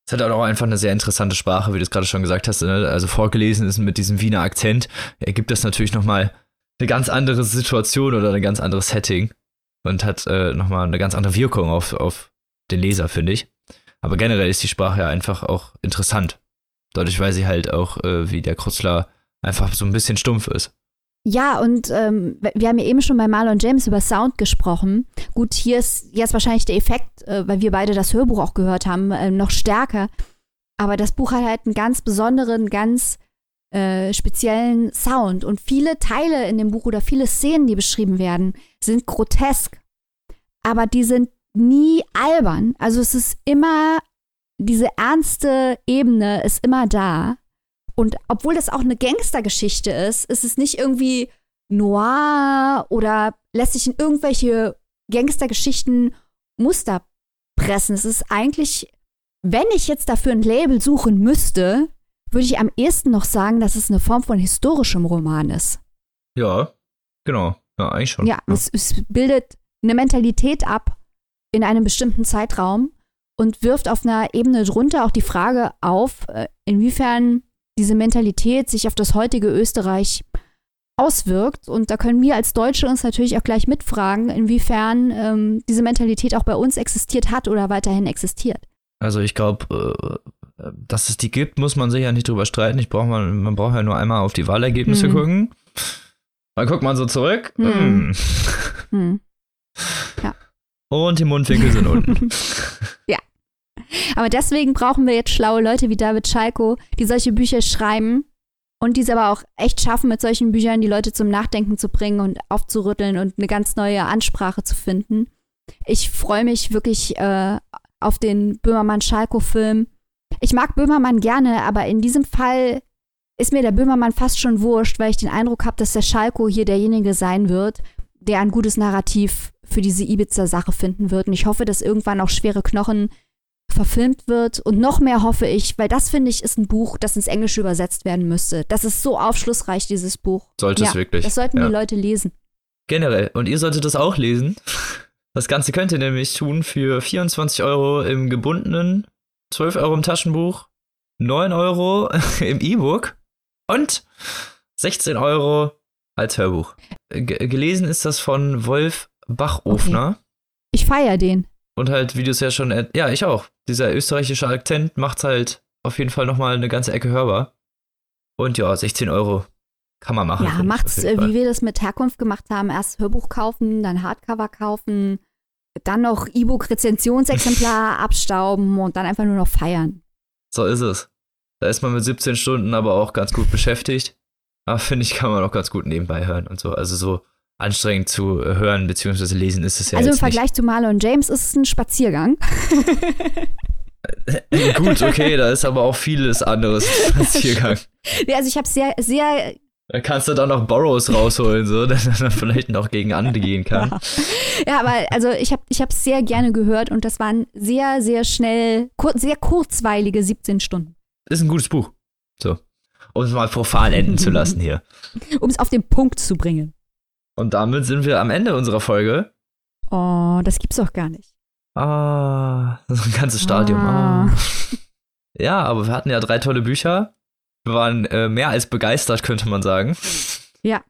Es hat auch einfach eine sehr interessante Sprache, wie du es gerade schon gesagt hast. Ne? Also vorgelesen ist mit diesem Wiener Akzent, ergibt das natürlich nochmal eine ganz andere Situation oder ein ganz anderes Setting und hat äh, nochmal eine ganz andere Wirkung auf, auf den Leser, finde ich. Aber generell ist die Sprache ja einfach auch interessant. Dadurch weiß sie halt auch, äh, wie der Krutzler einfach so ein bisschen stumpf ist. Ja, und ähm, wir haben ja eben schon bei Marlon James über Sound gesprochen. Gut, hier ist jetzt wahrscheinlich der Effekt, äh, weil wir beide das Hörbuch auch gehört haben, äh, noch stärker. Aber das Buch hat halt einen ganz besonderen, ganz äh, speziellen Sound. Und viele Teile in dem Buch oder viele Szenen, die beschrieben werden, sind grotesk. Aber die sind nie albern. Also es ist immer, diese ernste Ebene ist immer da. Und obwohl das auch eine Gangstergeschichte ist, ist es nicht irgendwie noir oder lässt sich in irgendwelche Gangstergeschichten Muster pressen. Es ist eigentlich, wenn ich jetzt dafür ein Label suchen müsste, würde ich am ehesten noch sagen, dass es eine Form von historischem Roman ist. Ja, genau. Ja, eigentlich schon. Ja, ja. Es, es bildet eine Mentalität ab in einem bestimmten Zeitraum und wirft auf einer Ebene drunter auch die Frage auf, äh, inwiefern diese Mentalität sich auf das heutige Österreich auswirkt. Und da können wir als Deutsche uns natürlich auch gleich mitfragen, inwiefern ähm, diese Mentalität auch bei uns existiert hat oder weiterhin existiert. Also ich glaube, äh, dass es die gibt, muss man sich ja nicht drüber streiten. Ich brauch mal, man braucht ja nur einmal auf die Wahlergebnisse hm. gucken. Dann guckt man so zurück. Hm. Hm. Ja. Und die Mundwinkel sind unten. ja. Aber deswegen brauchen wir jetzt schlaue Leute wie David Schalko, die solche Bücher schreiben und dies aber auch echt schaffen, mit solchen Büchern die Leute zum Nachdenken zu bringen und aufzurütteln und eine ganz neue Ansprache zu finden. Ich freue mich wirklich äh, auf den Böhmermann-Schalko-Film. Ich mag Böhmermann gerne, aber in diesem Fall ist mir der Böhmermann fast schon wurscht, weil ich den Eindruck habe, dass der Schalko hier derjenige sein wird, der ein gutes Narrativ für diese Ibiza-Sache finden wird. Und ich hoffe, dass irgendwann auch schwere Knochen verfilmt wird. Und noch mehr hoffe ich, weil das finde ich ist ein Buch, das ins Englische übersetzt werden müsste. Das ist so aufschlussreich, dieses Buch. Sollte ja, es wirklich. Das sollten ja. die Leute lesen. Generell. Und ihr solltet das auch lesen. Das Ganze könnt ihr nämlich tun für 24 Euro im gebundenen, 12 Euro im Taschenbuch, 9 Euro im E-Book und 16 Euro als Hörbuch. G gelesen ist das von Wolf Bachofner. Okay. Ich feiere den. Und halt, wie du es ja schon, ja, ich auch. Dieser österreichische Akzent macht halt auf jeden Fall nochmal eine ganze Ecke hörbar. Und ja, 16 Euro kann man machen. Ja, macht's, äh, wie wir das mit Herkunft gemacht haben. Erst Hörbuch kaufen, dann Hardcover kaufen, dann noch E-Book-Rezensionsexemplar abstauben und dann einfach nur noch feiern. So ist es. Da ist man mit 17 Stunden aber auch ganz gut beschäftigt. Aber finde ich, kann man auch ganz gut nebenbei hören und so. Also so anstrengend zu hören bzw. lesen ist es ja Also im Vergleich nicht. zu Marlon James ist es ein Spaziergang. Gut, okay, da ist aber auch vieles anderes Spaziergang. Ja, also ich habe sehr, sehr da kannst du dann noch Burrows rausholen, so, dass er dann vielleicht noch gegen Ande gehen kann. Ja, ja aber also ich habe ich es sehr gerne gehört und das waren sehr, sehr schnell, kur sehr kurzweilige 17 Stunden. Ist ein gutes Buch. Um es mal profan enden zu lassen hier. Um es auf den Punkt zu bringen. Und damit sind wir am Ende unserer Folge. Oh, das gibt's doch gar nicht. Ah, das ist ein ganzes Stadium. Ah. ah. Ja, aber wir hatten ja drei tolle Bücher. Wir waren äh, mehr als begeistert, könnte man sagen. Ja.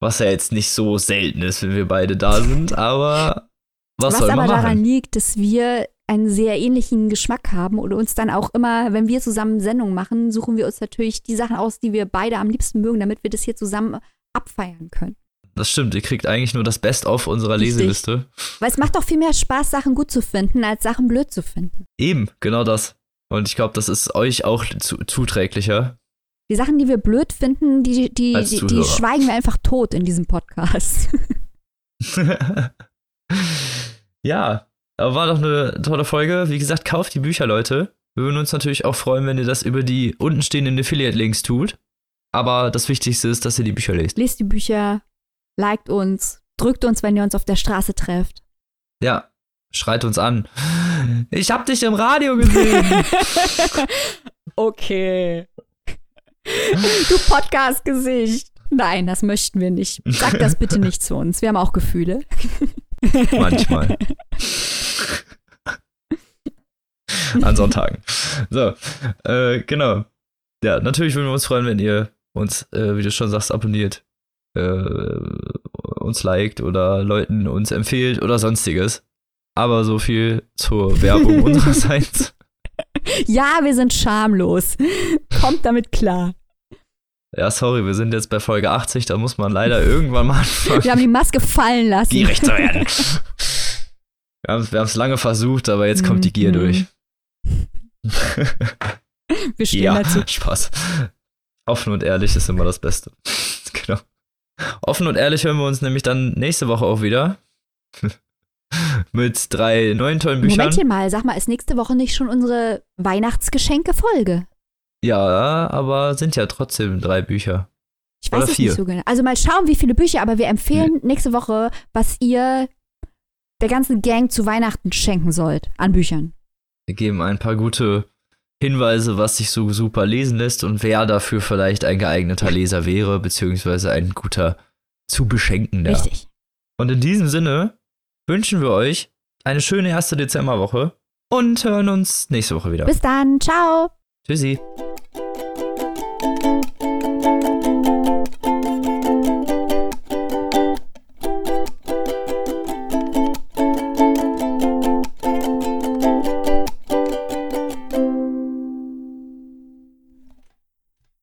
Was ja jetzt nicht so selten ist, wenn wir beide da sind, aber was, was soll man aber machen? daran liegt, dass wir einen sehr ähnlichen Geschmack haben und uns dann auch immer, wenn wir zusammen Sendungen machen, suchen wir uns natürlich die Sachen aus, die wir beide am liebsten mögen, damit wir das hier zusammen abfeiern können. Das stimmt, ihr kriegt eigentlich nur das Best-of unserer Richtig. Leseliste. Weil es macht doch viel mehr Spaß, Sachen gut zu finden, als Sachen blöd zu finden. Eben, genau das. Und ich glaube, das ist euch auch zu zuträglicher. Die Sachen, die wir blöd finden, die, die, die, die schweigen wir einfach tot in diesem Podcast. ja, aber war doch eine tolle Folge. Wie gesagt, kauft die Bücher, Leute. Wir würden uns natürlich auch freuen, wenn ihr das über die untenstehenden Affiliate-Links tut. Aber das Wichtigste ist, dass ihr die Bücher lest. Lest die Bücher, liked uns, drückt uns, wenn ihr uns auf der Straße trefft. Ja, schreit uns an. Ich hab dich im Radio gesehen. okay. Du Podcast-Gesicht. Nein, das möchten wir nicht. Sag das bitte nicht zu uns. Wir haben auch Gefühle. Manchmal. An Sonntagen. So, äh, genau. Ja, natürlich würden wir uns freuen, wenn ihr uns, äh, wie du schon sagst, abonniert, äh, uns liked oder Leuten uns empfiehlt oder sonstiges. Aber so viel zur Werbung unsererseits. Ja, wir sind schamlos. Kommt damit klar. Ja, sorry, wir sind jetzt bei Folge 80, da muss man leider irgendwann mal anfangen. Wir haben die Maske fallen lassen. Gierig zu werden. Wir haben es lange versucht, aber jetzt kommt die Gier Mhm. durch. Wir stehen ja, dazu. Spaß. Offen und ehrlich ist immer das Beste. genau. Offen und ehrlich hören wir uns nämlich dann nächste Woche auch wieder. Mit drei neuen tollen Büchern. Momentchen mal, sag mal, ist nächste Woche nicht schon unsere Weihnachtsgeschenke-Folge? Ja, aber sind ja trotzdem drei Bücher. Ich weiß Oder es vier. nicht so genau. Also mal schauen, wie viele Bücher, aber wir empfehlen nächste Woche, was ihr der ganzen Gang zu Weihnachten schenken sollt an Büchern. Wir geben ein paar gute Hinweise, was sich so super lesen lässt und wer dafür vielleicht ein geeigneter Leser wäre, beziehungsweise ein guter zu beschenkender. Richtig. Und in diesem Sinne wünschen wir euch eine schöne erste Dezemberwoche und hören uns nächste Woche wieder. Bis dann. Ciao. Tschüssi.